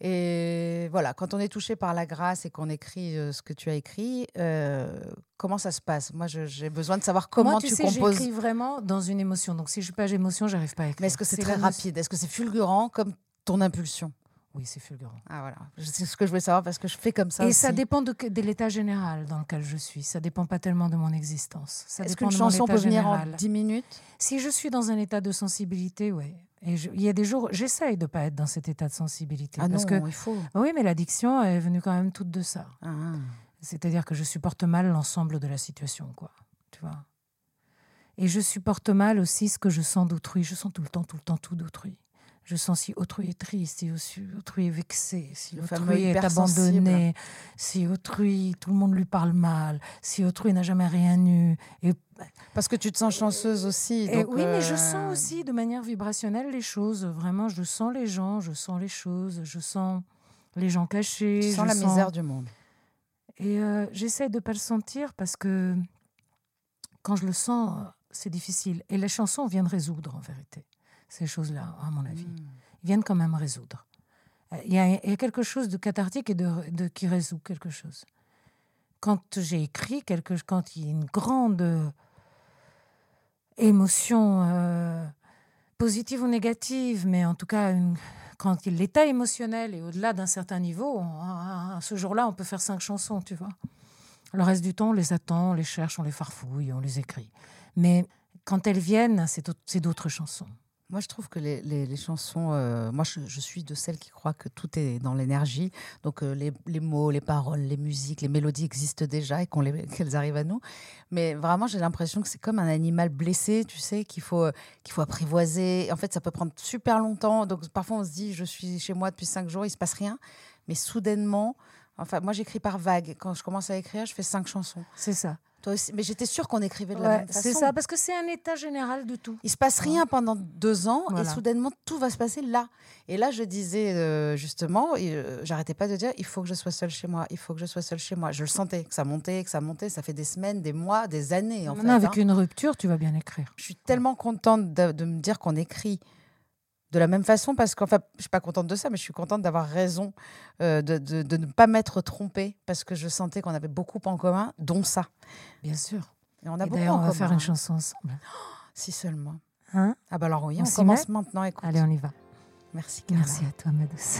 Et voilà, quand on est touché par la grâce et qu'on écrit euh, ce que tu as écrit, euh, comment ça se passe? Moi, j'ai besoin de savoir comment Moi, tu, tu, sais, composes. j'écris vraiment dans une émotion. Donc, si je n'ai pas d'émotion, j'arrive pas à écrire. Mais est-ce que c'est très rapide? Est-ce que c'est fulgurant comme ton impulsion? Oui, c'est fulgurant. Ah voilà, c'est ce que je voulais savoir parce que je fais comme ça. Et ça dépend de, de l'état général dans lequel je suis. Ça dépend pas tellement de mon existence. Est-ce qu'une chanson peut venir général. en 10 minutes? Si je suis dans un état de sensibilité, oui. Et il y a des jours, j'essaye de pas être dans cet état de sensibilité. Ah non, parce que, il faut. oui, mais l'addiction est venue quand même toute de ça. Ah, C'est-à-dire que je supporte mal l'ensemble de la situation, quoi. Tu vois? Et je supporte mal aussi ce que je sens d'autrui. Je sens tout le temps, tout le temps, tout d'autrui. Je sens si autrui est triste, si autrui est vexé, si Le autrui est abandonné, si autrui, tout le monde lui parle mal, si autrui n'a jamais rien eu. Et, Parce que tu te sens chanceuse aussi. donc, oui, mais je euh, sens aussi de manière vibrationnelle les choses. Vraiment, je sens les gens, je sens les choses, je sens les gens cachés. Tu sens je la misère du monde. et euh, j'essaie de pas le sentir parce que quand je le sens, euh, c'est difficile. Et les chansons viennent résoudre, en vérité, ces choses-là, à mon avis. Mm. Ils viennent quand même résoudre. Euh, Il y, a, il y a quelque chose de cathartique et de, de- qui résout quelque chose. Quand j'ai écrit, quelque, quand il y a une grande euh, émotion euh, positive ou négative, mais en tout cas, une- quand il- l'état émotionnel est au-delà d'un certain niveau, on- à, à ce jour-là, on peut faire cinq chansons, tu vois. Le reste du temps, on les attend, on les cherche, on les farfouille, on les écrit. Mais quand elles viennent, c'est d'autres chansons. Moi, je trouve que les, les- chansons, euh, moi, je, suis de celles qui croient que tout est dans l'énergie. Donc, euh, les, les mots, les paroles, les musiques, les mélodies existent déjà et [LAUGHS] qu'elles arrivent à nous. Mais vraiment, j'ai l'impression que c'est comme un animal blessé, tu sais, qu'il faut, qu'il faut apprivoiser. En fait, ça peut prendre super longtemps. Donc, parfois, on se dit, je suis chez moi depuis cinq jours, il se passe rien. Mais soudainement, enfin, moi, j'écris par vague. Quand je commence à écrire, je fais cinq chansons. C'est ça. Toi aussi. Mais j'étais sûre qu'on écrivait de la même façon. c'est ça, parce que c'est un état général de tout. Il se passe rien pendant deux ans Voilà. et soudainement tout va se passer là. Et là, je disais euh, justement, euh, j'arrêtais pas de dire, il faut que je sois seule chez moi, il faut que je sois seule chez moi. Je le sentais que ça montait, que ça montait. Ça fait des semaines, des mois, des années en Maintenant, fait. avec hein. une rupture, tu vas bien écrire. Je suis tellement contente de, de me dire qu'on écrit de la même façon parce qu'en fait, je suis pas contente de ça, mais je suis contente d'avoir raison, euh, de, de- de ne pas m'être trompée parce que je sentais qu'on avait beaucoup en commun, dont ça. Bien sûr. Et on a Et beaucoup d'ailleurs, en on va commun. faire une chanson ensemble. Si seulement. Hein? Ah bah alors oui, On on, commence maintenant. Écoute. Allez, on y va. Merci. Carla. Merci à toi, ma douce.